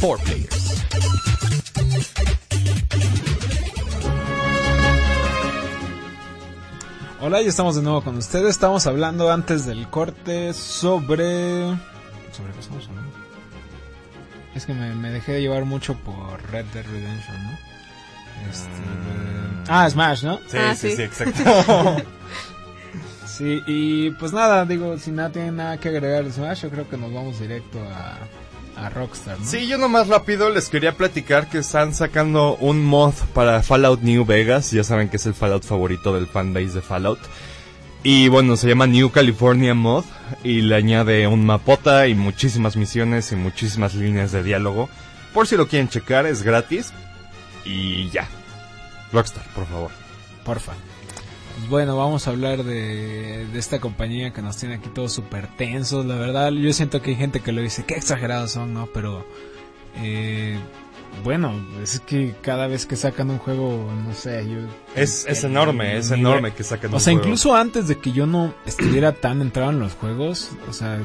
4 Players. Hola, ya estamos de nuevo con ustedes. Estamos hablando antes del corte sobre. ¿Sobre qué estamos hablando? Es que me, dejé de llevar mucho por Red Dead Redemption, ¿no? Este. Mm. Ah, Smash, ¿no? Sí, ah, sí, sí, exacto. sí, y pues nada, digo, si nada tienen nada que agregar de Smash, yo creo que nos vamos directo a a Rockstar, ¿no? Sí, yo nomás rápido les quería platicar que están sacando un mod para Fallout New Vegas. Ya saben que es el Fallout favorito del fanbase de Fallout. Y bueno, se llama New California Mod y le añade un mapota y muchísimas misiones y muchísimas líneas de diálogo. Por si lo quieren checar, es gratis. Y ya. Rockstar, por favor. Porfa. Pues bueno, vamos a hablar de, de esta compañía que nos tiene aquí todos súper tensos. La verdad, yo siento que hay gente que lo dice, qué exagerados son, ¿no? Pero, eh, bueno, es que cada vez que sacan un juego, no sé, yo... Es, es enorme, es enorme que saquen O un sea, juego. incluso antes de que yo no estuviera tan entrado en los juegos, o sea,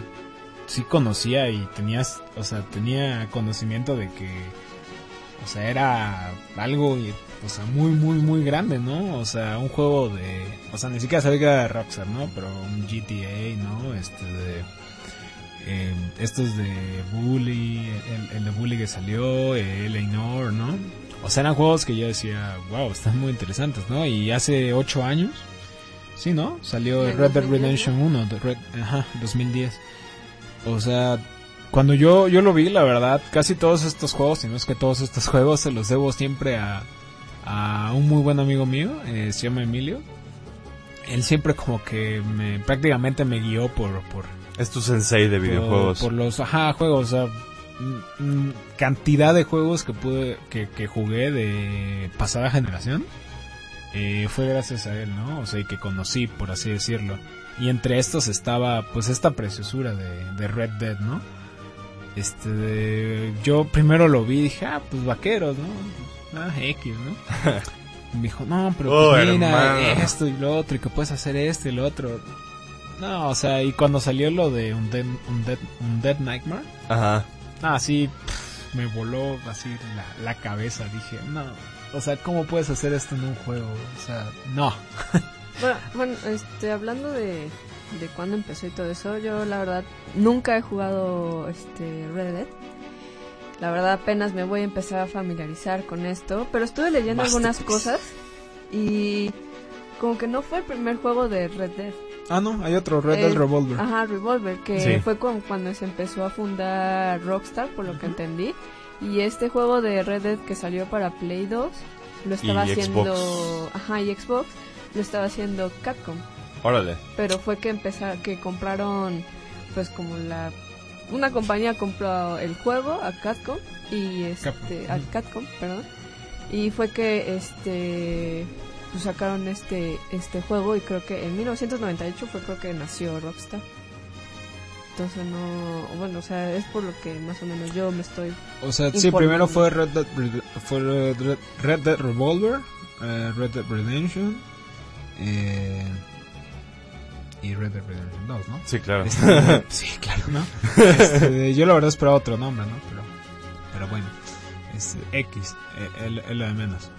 sí conocía y tenías, o sea, tenía conocimiento de que, o sea, era algo, o sea, muy, muy, muy grande, ¿no? O sea, un juego de, o sea, ni siquiera sabía que era de Rockstar, ¿no? Pero un GTA, ¿no? Este de, eh, estos de Bully, el, el de Bully que salió, Eleanor, ¿no? O sea, eran juegos que yo decía, wow, están muy interesantes, ¿no? Y hace 8 años, sí, ¿no? Salió Red Dead 2010, Redemption 1, de Red, ajá, 2010. O sea, cuando yo, yo lo vi, la verdad, casi todos estos juegos, si no es que todos estos juegos, se los debo siempre a, a un muy buen amigo mío, eh, se llama Emilio. Él siempre como que me, prácticamente me guió por, por, Es tu sensei de videojuegos. por, por los ajá, juegos, o sea, mm, mm, cantidad de juegos que pude que, que jugué de pasada generación. eh, fue gracias a él, ¿no? O sea, y que conocí, por así decirlo. Y entre estos estaba, pues, esta preciosura de, de Red Dead, ¿no? Este, de- yo primero lo vi y dije, ah, pues vaqueros, ¿no? Ah, X, ¿no? Y me dijo, no, pero Oh, pues mira, hermano. esto y lo otro, y que puedes hacer esto y lo otro. No, o sea, y cuando salió lo de un Dead, un Dead, un Dead Nightmare, Ajá. ah, sí, pff, me voló así la, la cabeza. Dije, no, o sea, ¿cómo puedes hacer esto en un juego? O sea, no. Bueno, bueno, este, hablando de, de cuándo empezó y todo eso, yo la verdad nunca he jugado este Red Dead. La verdad apenas me voy a empezar a familiarizar con esto, pero estuve leyendo algunas cosas y como que no fue el primer juego de Red Dead. Ah, no, hay otro, Red Dead Revolver. Ajá, Revolver, que Sí. fue cuando se empezó a fundar Rockstar, por lo que entendí. Y este juego de Red Dead que salió para Play 2, lo estaba Y haciendo... Xbox. Ajá, y Xbox, lo estaba haciendo Capcom. Órale. Pero fue que empezaron, que compraron, pues como la... Una compañía compró el juego a Capcom y este... Capcom. Al Capcom, perdón. Y fue que este... Pues sacaron este este juego y creo que en 1998 fue creo que nació Rockstar. Entonces no, bueno, o sea, es por lo que más o menos yo me estoy O sea, sí, primero fue Red Dead, fue Red Dead Revolver, eh, Red Dead Redemption eh, y Red Dead Redemption 2, ¿no? Sí, claro. Este, sí, claro, ¿no? Este, yo la verdad esperaba otro nombre, ¿no? Pero, pero bueno, este, X, eh, es es lo de menos.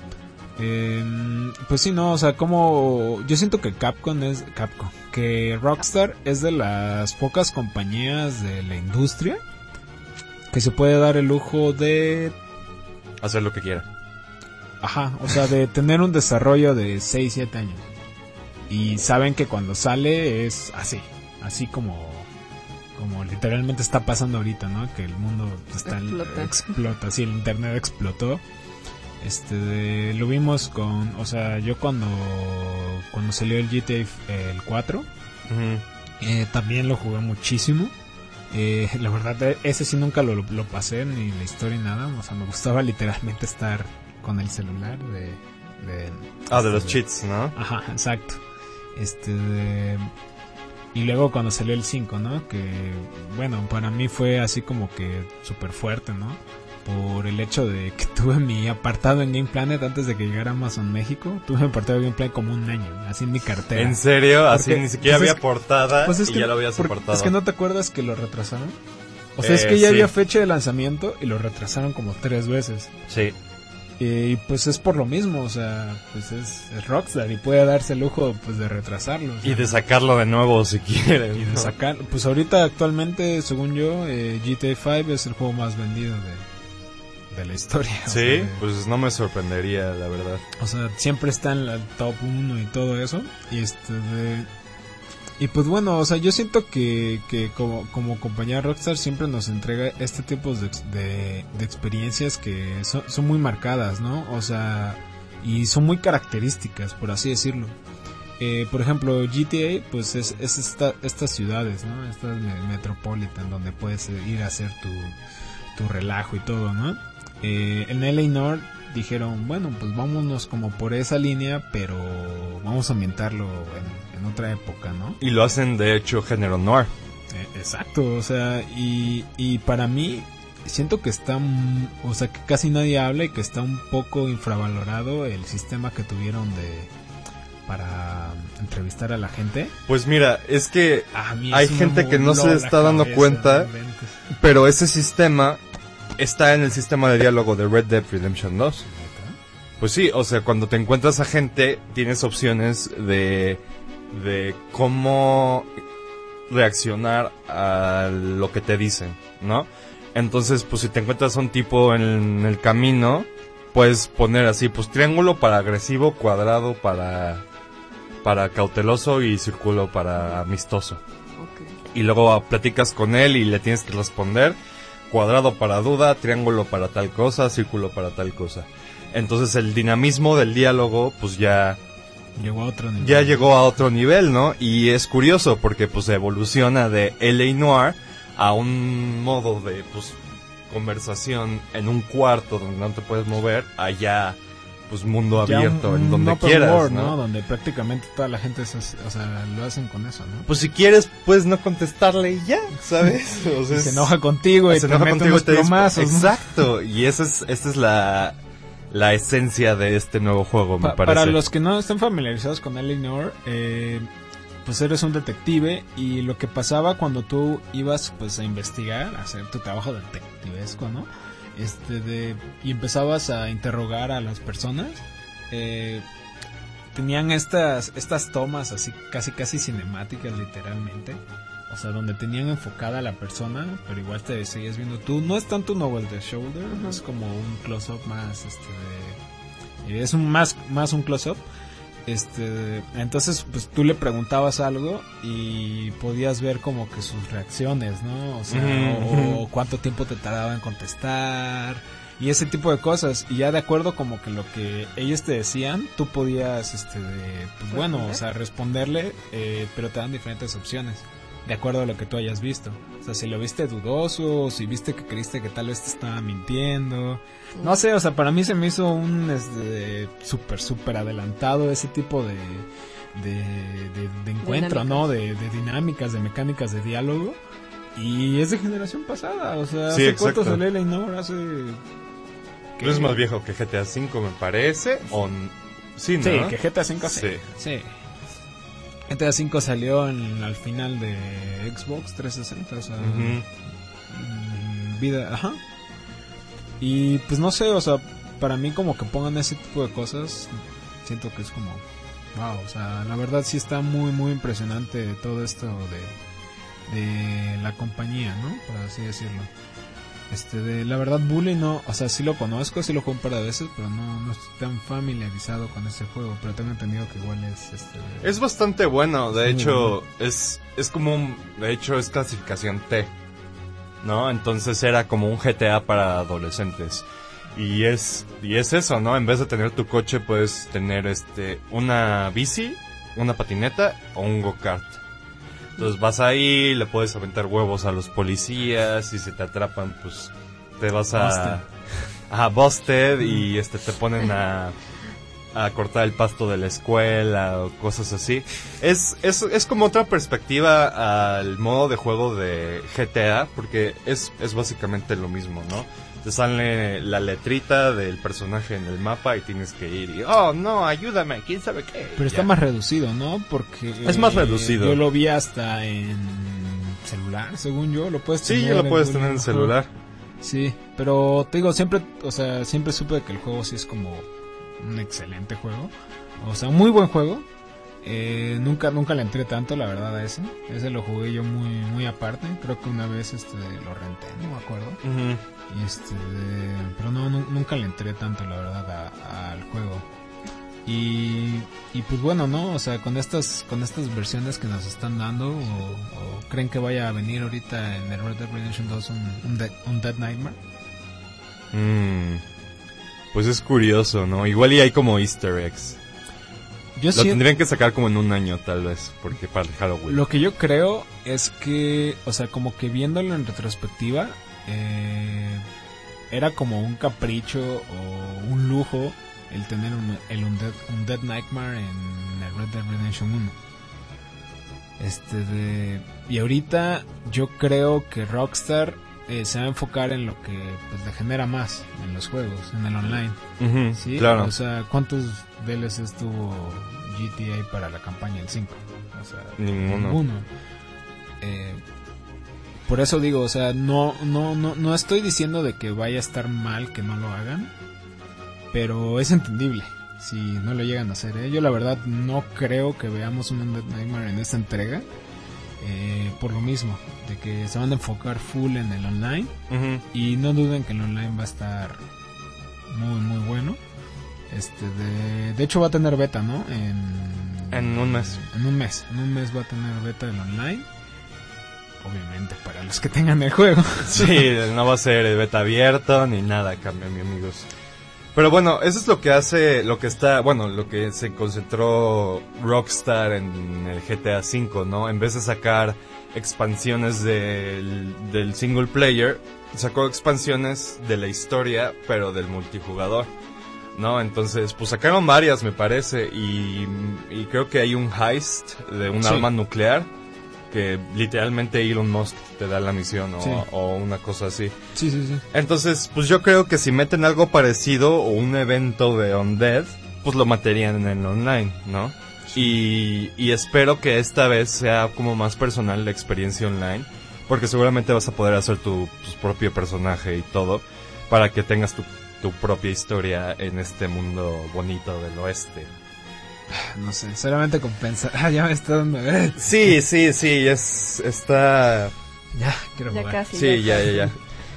Eh, pues sí, no, o sea, como yo siento que Capcom es Capcom, que Rockstar es de las pocas compañías de la industria que se puede dar el lujo de hacer lo que quiera. Ajá, o sea, de tener un desarrollo de 6, 7 años. Y saben que cuando sale es así, así como como literalmente está pasando ahorita, ¿no? Que el mundo está Explota. explota, sí, el internet explotó. Este, de- lo vimos con, o sea, yo cuando cuando salió el GTA el 4, Ujú. eh, también lo jugué muchísimo. Eh, la verdad, eh, ese sí nunca lo, lo pasé, ni la historia ni nada. O sea, me gustaba literalmente estar con el celular de... de Ah, de este, los cheats, ¿no? Ajá, exacto. Este de- Y luego cuando salió el 5, ¿no? Que, bueno, para mí fue así como que súper fuerte, ¿no? Por el hecho de que tuve mi apartado en Game Planet antes de que llegara Amazon México. Tuve mi apartado en Game Planet como un año, así en mi cartera. ¿En serio? Así Porque- ni siquiera pues es había portada Pues es y que, ya lo habías apartado. es que no te acuerdas que lo retrasaron. O sea, es Eh, que ya sí. había fecha de lanzamiento y lo retrasaron como tres veces. Sí. Y pues es por lo mismo, o sea, pues es, es Rockstar y puede darse el lujo pues de retrasarlo. o sea, Y de sacarlo de nuevo si quieren. y de ¿no? sacar. Pues ahorita actualmente, según yo, eh, GTA 5 es el juego más vendido de, de la historia. o Sí, sea, de- pues no me sorprendería, la verdad. o sea, siempre está en la top 1 y todo eso. Y este de... Y pues bueno, o sea, yo siento que, que como, como compañía Rockstar siempre nos entrega este tipo de, de, experiencias que son, son muy marcadas, ¿no? O sea, y son muy características, por así decirlo. Eh, por ejemplo, GTA, pues es, es esta, estas ciudades, ¿no? Estas me- metropolitan donde puedes ir a hacer tu, tu relajo y todo, ¿no? Eh, en LA North dijeron, bueno, pues vámonos como por esa línea, pero vamos a ambientarlo en, en otra época, ¿no? Y lo hacen de hecho género noir. Eh, exacto, o sea, y, y para mí siento que está, o sea, que casi nadie habla y que está un poco infravalorado el sistema que tuvieron de para entrevistar a la gente. Pues mira, es que Hay gente que no se está dando cuenta. Pero ese sistema está en el sistema de diálogo de Red Dead Redemption 2. Pues sí, o sea, cuando te encuentras a gente, tienes opciones de, de cómo reaccionar a lo que te dicen, ¿no? Entonces, pues si te encuentras a un tipo en el camino, puedes poner así, pues triángulo para agresivo, cuadrado para, para cauteloso y círculo para amistoso y luego platicas con él y le tienes que responder cuadrado para duda, triángulo para tal cosa, círculo para tal cosa. Entonces el dinamismo del diálogo pues ya Llegó a otro nivel. ya llegó a otro nivel, ¿no? Y es curioso porque pues evoluciona de LA Noir a un modo de pues conversación en un cuarto donde no te puedes mover, allá pues mundo abierto un- en donde quieras, world, ¿no? Donde prácticamente toda la gente se o sea, lo hacen con eso, ¿no? Pues si quieres puedes no contestarle y ya, ¿sabes? O sea, Y se enoja contigo y se te enoja mete contigo unos plomazos, ¿no? Exacto, y esa es, esa es la, la esencia de este nuevo juego, me Pa- parece. para los que no están familiarizados con Eleanor, eh, pues eres un detective y lo que pasaba cuando tú ibas pues a investigar, a hacer tu trabajo detectivesco, ¿no? Este de y empezabas a interrogar a las personas, eh, tenían estas estas tomas así casi casi cinemáticas literalmente. O sea, donde tenían enfocada a la persona, pero igual te seguías viendo tú. No es tanto un over the shoulder, es como un close-up más, este, de- es un más, más un close-up. Este, entonces, pues tú le preguntabas algo y podías ver como que sus reacciones, ¿no? O sea, o, o cuánto tiempo te tardaba en contestar y ese tipo de cosas. Y ya de acuerdo como que lo que ellos te decían, tú podías, este, de, pues bueno, o sea, responderle, eh, pero te dan diferentes opciones. De acuerdo a lo que tú hayas visto. O sea, si lo viste dudoso, o si viste que creíste que tal vez te estaba mintiendo. No sé, o sea, para mí se me hizo un este, súper, súper adelantado ese tipo de, de, de- de encuentro, Dinámicas. ¿no? De, de dinámicas, de mecánicas de diálogo. Y es de generación pasada, o sea, Sí, ¿hace cuánto exacto. salió el Ainor? Hace... ¿qué? ¿No es más viejo que GTA V, me parece? O Sí, ¿no? Sí, que GTA V sí. Sí. GTA V salió en- al final de Xbox 360, o sea... Ujú. mm, vida, ajá. Y pues no sé, o sea, para mí como que pongan ese tipo de cosas, siento que es como, wow, o sea, la verdad sí está muy, muy impresionante todo esto de, de la compañía, ¿no? Por así decirlo. Este, de la verdad, Bully no, o sea, sí lo conozco, sí lo juego un par de veces, pero no, no estoy tan familiarizado con este juego. Pero tengo entendido que igual es, este, Es bastante bueno, de Sí, hecho, es, es como un, de hecho es clasificación T, ¿no? Entonces era como un GTA para adolescentes. Y es, y es eso, ¿no? En vez de tener tu coche, puedes tener este, una bici, una patineta o un go-kart. Entonces vas ahí, le puedes aventar huevos a los policías y si te atrapan, pues te vas a... Busted. Ajá, busted y este te ponen a a cortar el pasto de la escuela o cosas así. Es, es, es como otra perspectiva al modo de juego de GTA, porque es, es básicamente lo mismo, ¿no? Te sale la letrita del personaje en el mapa y tienes que ir y, oh, no, ayúdame, quién sabe qué. Pero está más reducido, ¿no? Porque... Es más eh, reducido. Yo lo vi hasta en celular, según yo. Lo puedes Sí, tener ya lo puedes tener en celular. Sí, pero te digo, siempre, o sea, siempre supe que el juego sí es como un excelente juego. O sea, un muy buen juego. Eh, nunca, nunca le entré tanto, la verdad, a ese. Ese lo jugué yo muy, muy aparte. Creo que una vez este, lo renté, no me acuerdo. Y este, pero no, nu- nunca le entré tanto, la verdad, al juego. Y, y pues bueno, ¿no? O sea, con estas, con estas versiones que nos están dando, o, o creen que vaya a venir ahorita en el Red Dead Redemption 2 un, un, Dead, un Dead Nightmare. Mm. Pues es curioso, ¿no? Igual y hay como easter eggs. Yo Lo sí- tendrían que sacar como en un año, tal vez, porque para el Halloween. Lo que yo creo es que, o sea, como que viéndolo en retrospectiva, eh, era como un capricho o un lujo el tener un, el Undead, Undead Nightmare en el Red Dead Redemption 1. Este de, y ahorita yo creo que Rockstar eh, se va a enfocar en lo que pues, le genera más en los juegos, en el online. Ujú, Sí, claro. O sea, ¿cuántos DLCs tuvo GTA para la campaña el 5? O sea, Ninguno. Eh, por eso digo, o sea, no, no, no, no estoy diciendo de que vaya a estar mal que no lo hagan, pero es entendible si no lo llegan a hacer. ¿eh? Yo la verdad no creo que veamos un Undead Nightmare en esta entrega. eh, por lo mismo, de que se van a enfocar full en el online. Y no duden que el online va a estar muy, muy bueno. Este de, de hecho va a tener beta, ¿no? En, En un mes. En un mes. En un mes va a tener beta el online. Obviamente para los que tengan el juego. Sí, no va a ser beta abierto ni nada, cambia, mi amigos. Pero bueno, eso es lo que hace, lo que está, bueno, lo que se concentró Rockstar en el GTA V, ¿no? En vez de sacar expansiones del, del single player, sacó expansiones de la historia, pero del multijugador, ¿no? Entonces, pues sacaron varias, me parece, y, y creo que hay un heist de un Sí. arma nuclear que literalmente Elon Musk te da la misión o, Sí. o una cosa así. Sí, sí, sí. Entonces, pues yo creo que si meten algo parecido o un evento de Undead, pues lo meterían en el online, ¿no? Y, y espero que esta vez sea como más personal la experiencia online, porque seguramente vas a poder hacer tu, tu propio personaje y todo, para que tengas tu, tu propia historia en este mundo bonito del oeste. No sé, solamente compensa. Ah, ya me está dando. Sí, sí, sí, es, está... Ya, quiero Ya jugar. casi. Sí, ya, ya, ya.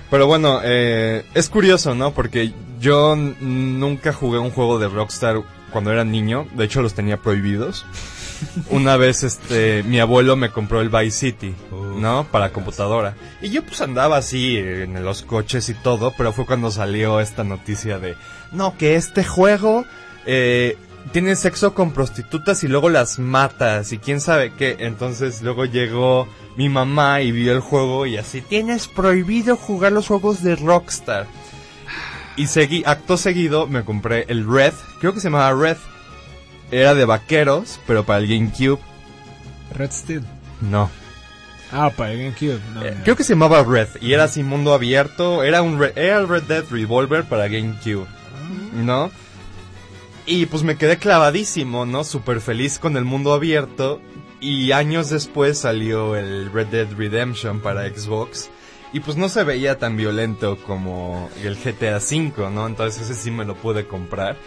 Pero bueno, eh, es curioso, ¿no? Porque yo nunca jugué un juego de Rockstar cuando era niño. De hecho, los tenía prohibidos. Una vez, este, mi abuelo me compró el Vice City, ¿no? Para computadora. Y yo pues andaba así en los coches y todo, pero fue cuando salió esta noticia de, no, que este juego, eh, tiene sexo con prostitutas y luego las matas y quién sabe qué. Entonces luego llegó mi mamá y vio el juego y así, tienes prohibido jugar los juegos de Rockstar. Y seguí, acto seguido me compré el Red, creo que se llamaba Red. Era de vaqueros, pero para el GameCube, Red Steel. no. Ah, para el GameCube. No, Eh, creo que se llamaba Red y era así mundo abierto. Era un Red, era el Red Dead Revolver para GameCube, ¿no? Y pues me quedé clavadísimo, ¿no? Súper feliz con el mundo abierto. Y años después salió el Red Dead Redemption para Xbox. Y pues no se veía tan violento como el GTA V, ¿no? Entonces ese sí me lo pude comprar.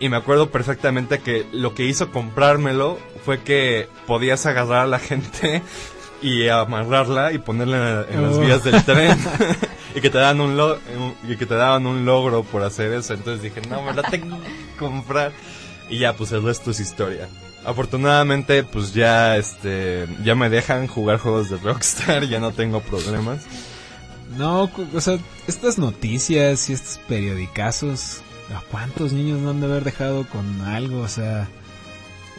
Y me acuerdo perfectamente que lo que hizo comprármelo fue que podías agarrar a la gente y amarrarla y ponerla en, en las Oh. vías del tren. y que te dan un lo- y que te daban un logro por hacer eso. Entonces dije, no, me la tengo comprar. Y ya, pues el resto es historia. Afortunadamente, pues ya, este, ya me dejan jugar juegos de Rockstar, ya no tengo problemas. No, o sea, estas noticias y estos periodicazos, ¿a cuántos niños no han de haber dejado con algo? O sea,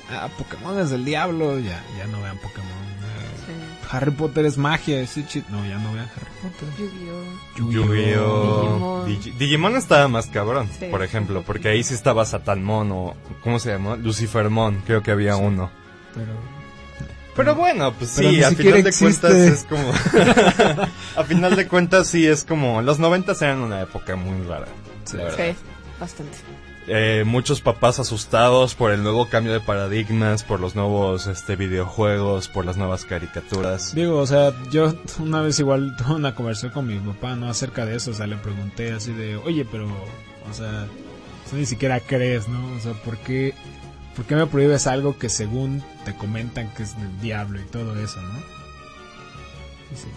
ah, Pokémon es del diablo, ya, ya no vean Pokémon. Sí. Harry Potter es magia, ese chit, no, ya no vean Harry Potter. Yu-Gi-Oh. Yu-Gi-Oh! Digimon. Digi- Digimon estaba más cabrón, Sí. por ejemplo, porque ahí sí estaba Satanmon o, ¿cómo se llamó? Lucifermon, creo que había uno. Pero Pero bueno, pues sí, a final de existe. cuentas es como... a final de cuentas sí es como... Los noventas eran una época muy rara. la verdad. Sí, bastante. Eh, muchos papás asustados por el nuevo cambio de paradigmas, por los nuevos este, videojuegos, por las nuevas caricaturas. Digo, o sea, yo una vez igual tuve una conversación con mi papá, ¿no? Acerca de eso, o sea, le pregunté así de, oye, pero, o sea, tú ni siquiera crees, ¿no? O sea, ¿por qué, ¿por qué me prohíbes algo que según te comentan que es del diablo y todo eso, ¿no?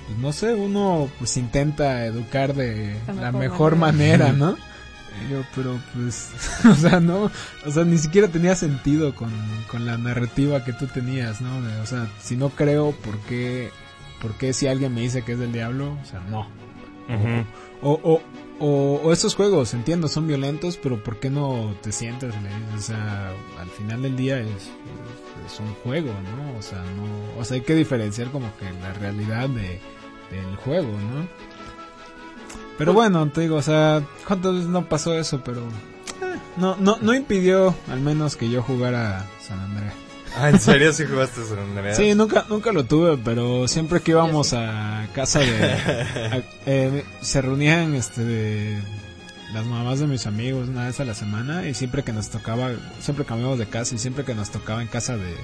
Pues no sé, uno pues intenta educar de La la mejor mejor manera, ¿no? Y yo, pero pues, o sea, no, o sea, ni siquiera tenía sentido con, con la narrativa que tú tenías, ¿no? De, o sea, si no creo, ¿por qué, ¿por qué si alguien me dice que es del diablo? O sea, no. O, o, o, o estos juegos, entiendo, son violentos, pero ¿por qué no te sientas y le dices? O sea, al final del día es, es, es un juego, ¿no? O sea, no, o sea, hay que diferenciar como que la realidad de, del juego, ¿no? Pero bueno, te digo, o sea, ¿cuántas veces no pasó eso? Pero eh, no, no, no impidió al menos que yo jugara San Andrés. Ah, ¿en serio sí jugaste San Andreas? Sí, nunca, nunca lo tuve, pero siempre que íbamos a casa de... a- eh, se reunían este de las mamás de mis amigos una vez a la semana y siempre que nos tocaba, siempre cambiamos de casa y siempre que nos tocaba en casa de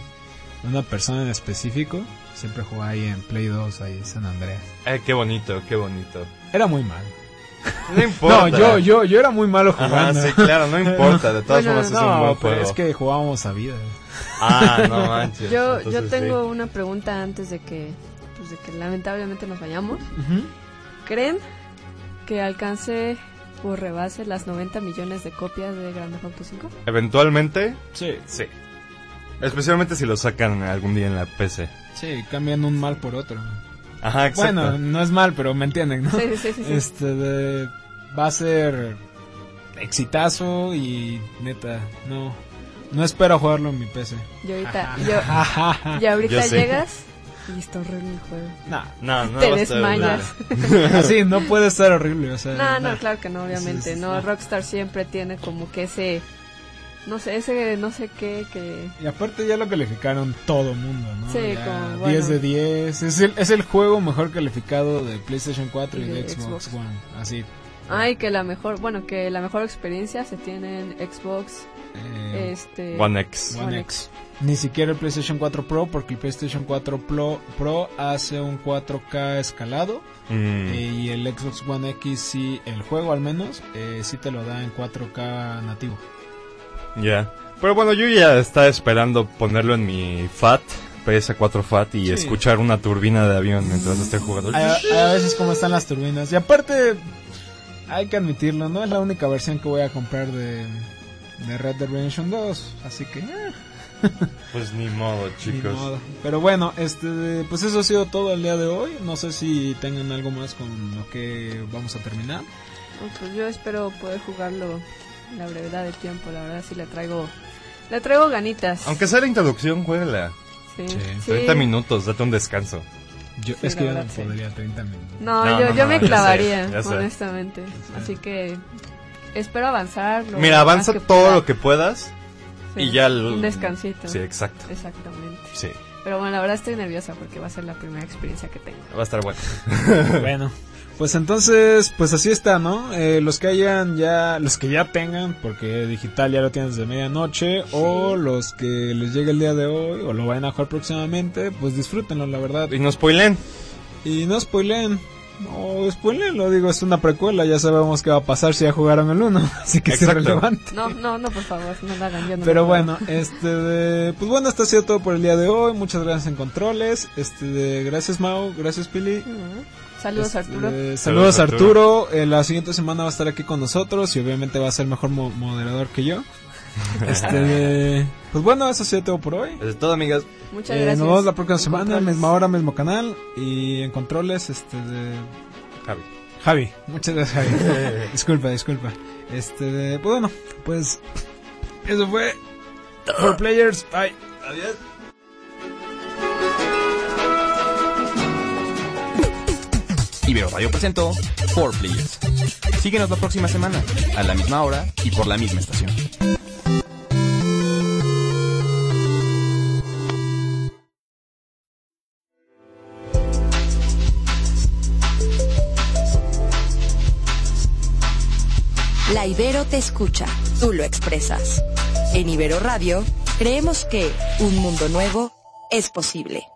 una persona en específico, siempre jugaba ahí en Play 2, ahí en San Andreas. Ay, qué bonito, qué bonito. Era muy mal. No importa. No, yo, yo, yo era muy malo jugando. sí, claro, no importa. De todas Bueno, formas es un no, buen pero juego. es que jugábamos a vida. Ah, no manches. Yo, yo Entonces, tengo sí. una pregunta antes de que, pues de que lamentablemente nos vayamos. ¿Creen que alcance o rebase las 90 millones de copias de Grand Theft Auto 5? Eventualmente, Sí, sí. Especialmente si lo sacan algún día en la PC. sí, cambian un mal por otro. Ajá, exacto. Bueno, no es mal, pero me entienden, ¿no? Sí, sí, sí. sí. Este de- va a ser exitazo y neta, no no espero jugarlo en mi PC. Y ahorita, yo, y ahorita Yo sí. llegas y está horrible el juego. no, no, no Te va desmayas. así no puede estar horrible, o sea. No, no. no, claro que no, obviamente. Sí, sí, no. Rockstar siempre tiene como que ese, no sé, ese no sé qué, que... Y aparte ya lo calificaron todo mundo, ¿no? Sí, Ya como, bueno. 10 de 10. Es el, es el juego mejor calificado de PlayStation 4 y, Y de, de Xbox, Xbox. One. Así. Ay, que la mejor, bueno, que la mejor experiencia se tiene en Xbox, eh, este... One X. One One X. Ni siquiera el PlayStation 4 Pro, porque el PlayStation 4 Pro, Pro hace un 4K escalado. Mm. eh, y el Xbox One X, sí, el juego al menos, eh, sí te lo da en 4K nativo. Ya. Pero bueno, yo ya estaba esperando ponerlo en mi FAT, PS4 FAT, y Sí. escuchar una turbina de avión mientras esté jugando. Hay a veces como están las turbinas. Y aparte, hay que admitirlo, no es la única versión que voy a comprar de, de Red Dead Redemption 2. Así que, eh, Pues ni modo, ni chicos. modo. Pero bueno, este, pues eso ha sido todo el día de hoy. No sé si tengan algo más con lo que vamos a terminar. Pues yo espero poder jugarlo la brevedad del tiempo, la verdad sí le traigo, le traigo ganitas. Aunque sea la introducción, juégala. Sí, Sí, sí. 30 minutos, date un descanso. Yo, Sí, es que la yo no podría 30 minutos. No, No, yo, no, yo no, me ya sé, clavaría, sé. honestamente. Así que espero avanzar. lo Mira, avanza que todo pueda. lo que puedas Sí, y ya... el- Un descansito. Sí, exacto. Exactamente. Sí, Pero bueno, la verdad estoy nerviosa porque va a ser la primera experiencia que tengo. va a estar bueno. bueno, pues entonces, pues así está, ¿no? Eh, los que hayan ya, los que ya tengan, porque digital ya lo tienes de medianoche, o los que les llegue el día de hoy, o lo vayan a jugar próximamente, pues disfrútenlo, la verdad. Y no spoilen. Y no spoileen, no spoileen, lo digo, es una precuela, ya sabemos qué va a pasar si ya jugaron el 1, así que es Exacto. irrelevante. No, no, no, por favor, no lo hagan. Yo no Pero bueno, este de, pues bueno, esto ha sido todo por el día de hoy. Muchas gracias en controles. Este de, gracias Mau, gracias Pili. Saludos, Arturo. Eh, Saludos, saludos Arturo. Eh, la siguiente semana va a estar aquí con nosotros y obviamente va a ser mejor mo- moderador que yo. Este, pues bueno, eso ha sido todo por hoy. Eso es todo, amigas. Muchas Eh, gracias. nos vemos la próxima En semana, controles. misma hora, mismo canal y en controles este de Javi. Javi. Muchas gracias, Javi. disculpa, disculpa. Este, de- pues bueno, pues eso fue For Players. Bye. Adiós. Ibero Radio presentó 4 Players. Síguenos la próxima semana, a la misma hora y por la misma estación. La Ibero te escucha, tú lo expresas. En Ibero Radio, creemos que un mundo nuevo es posible.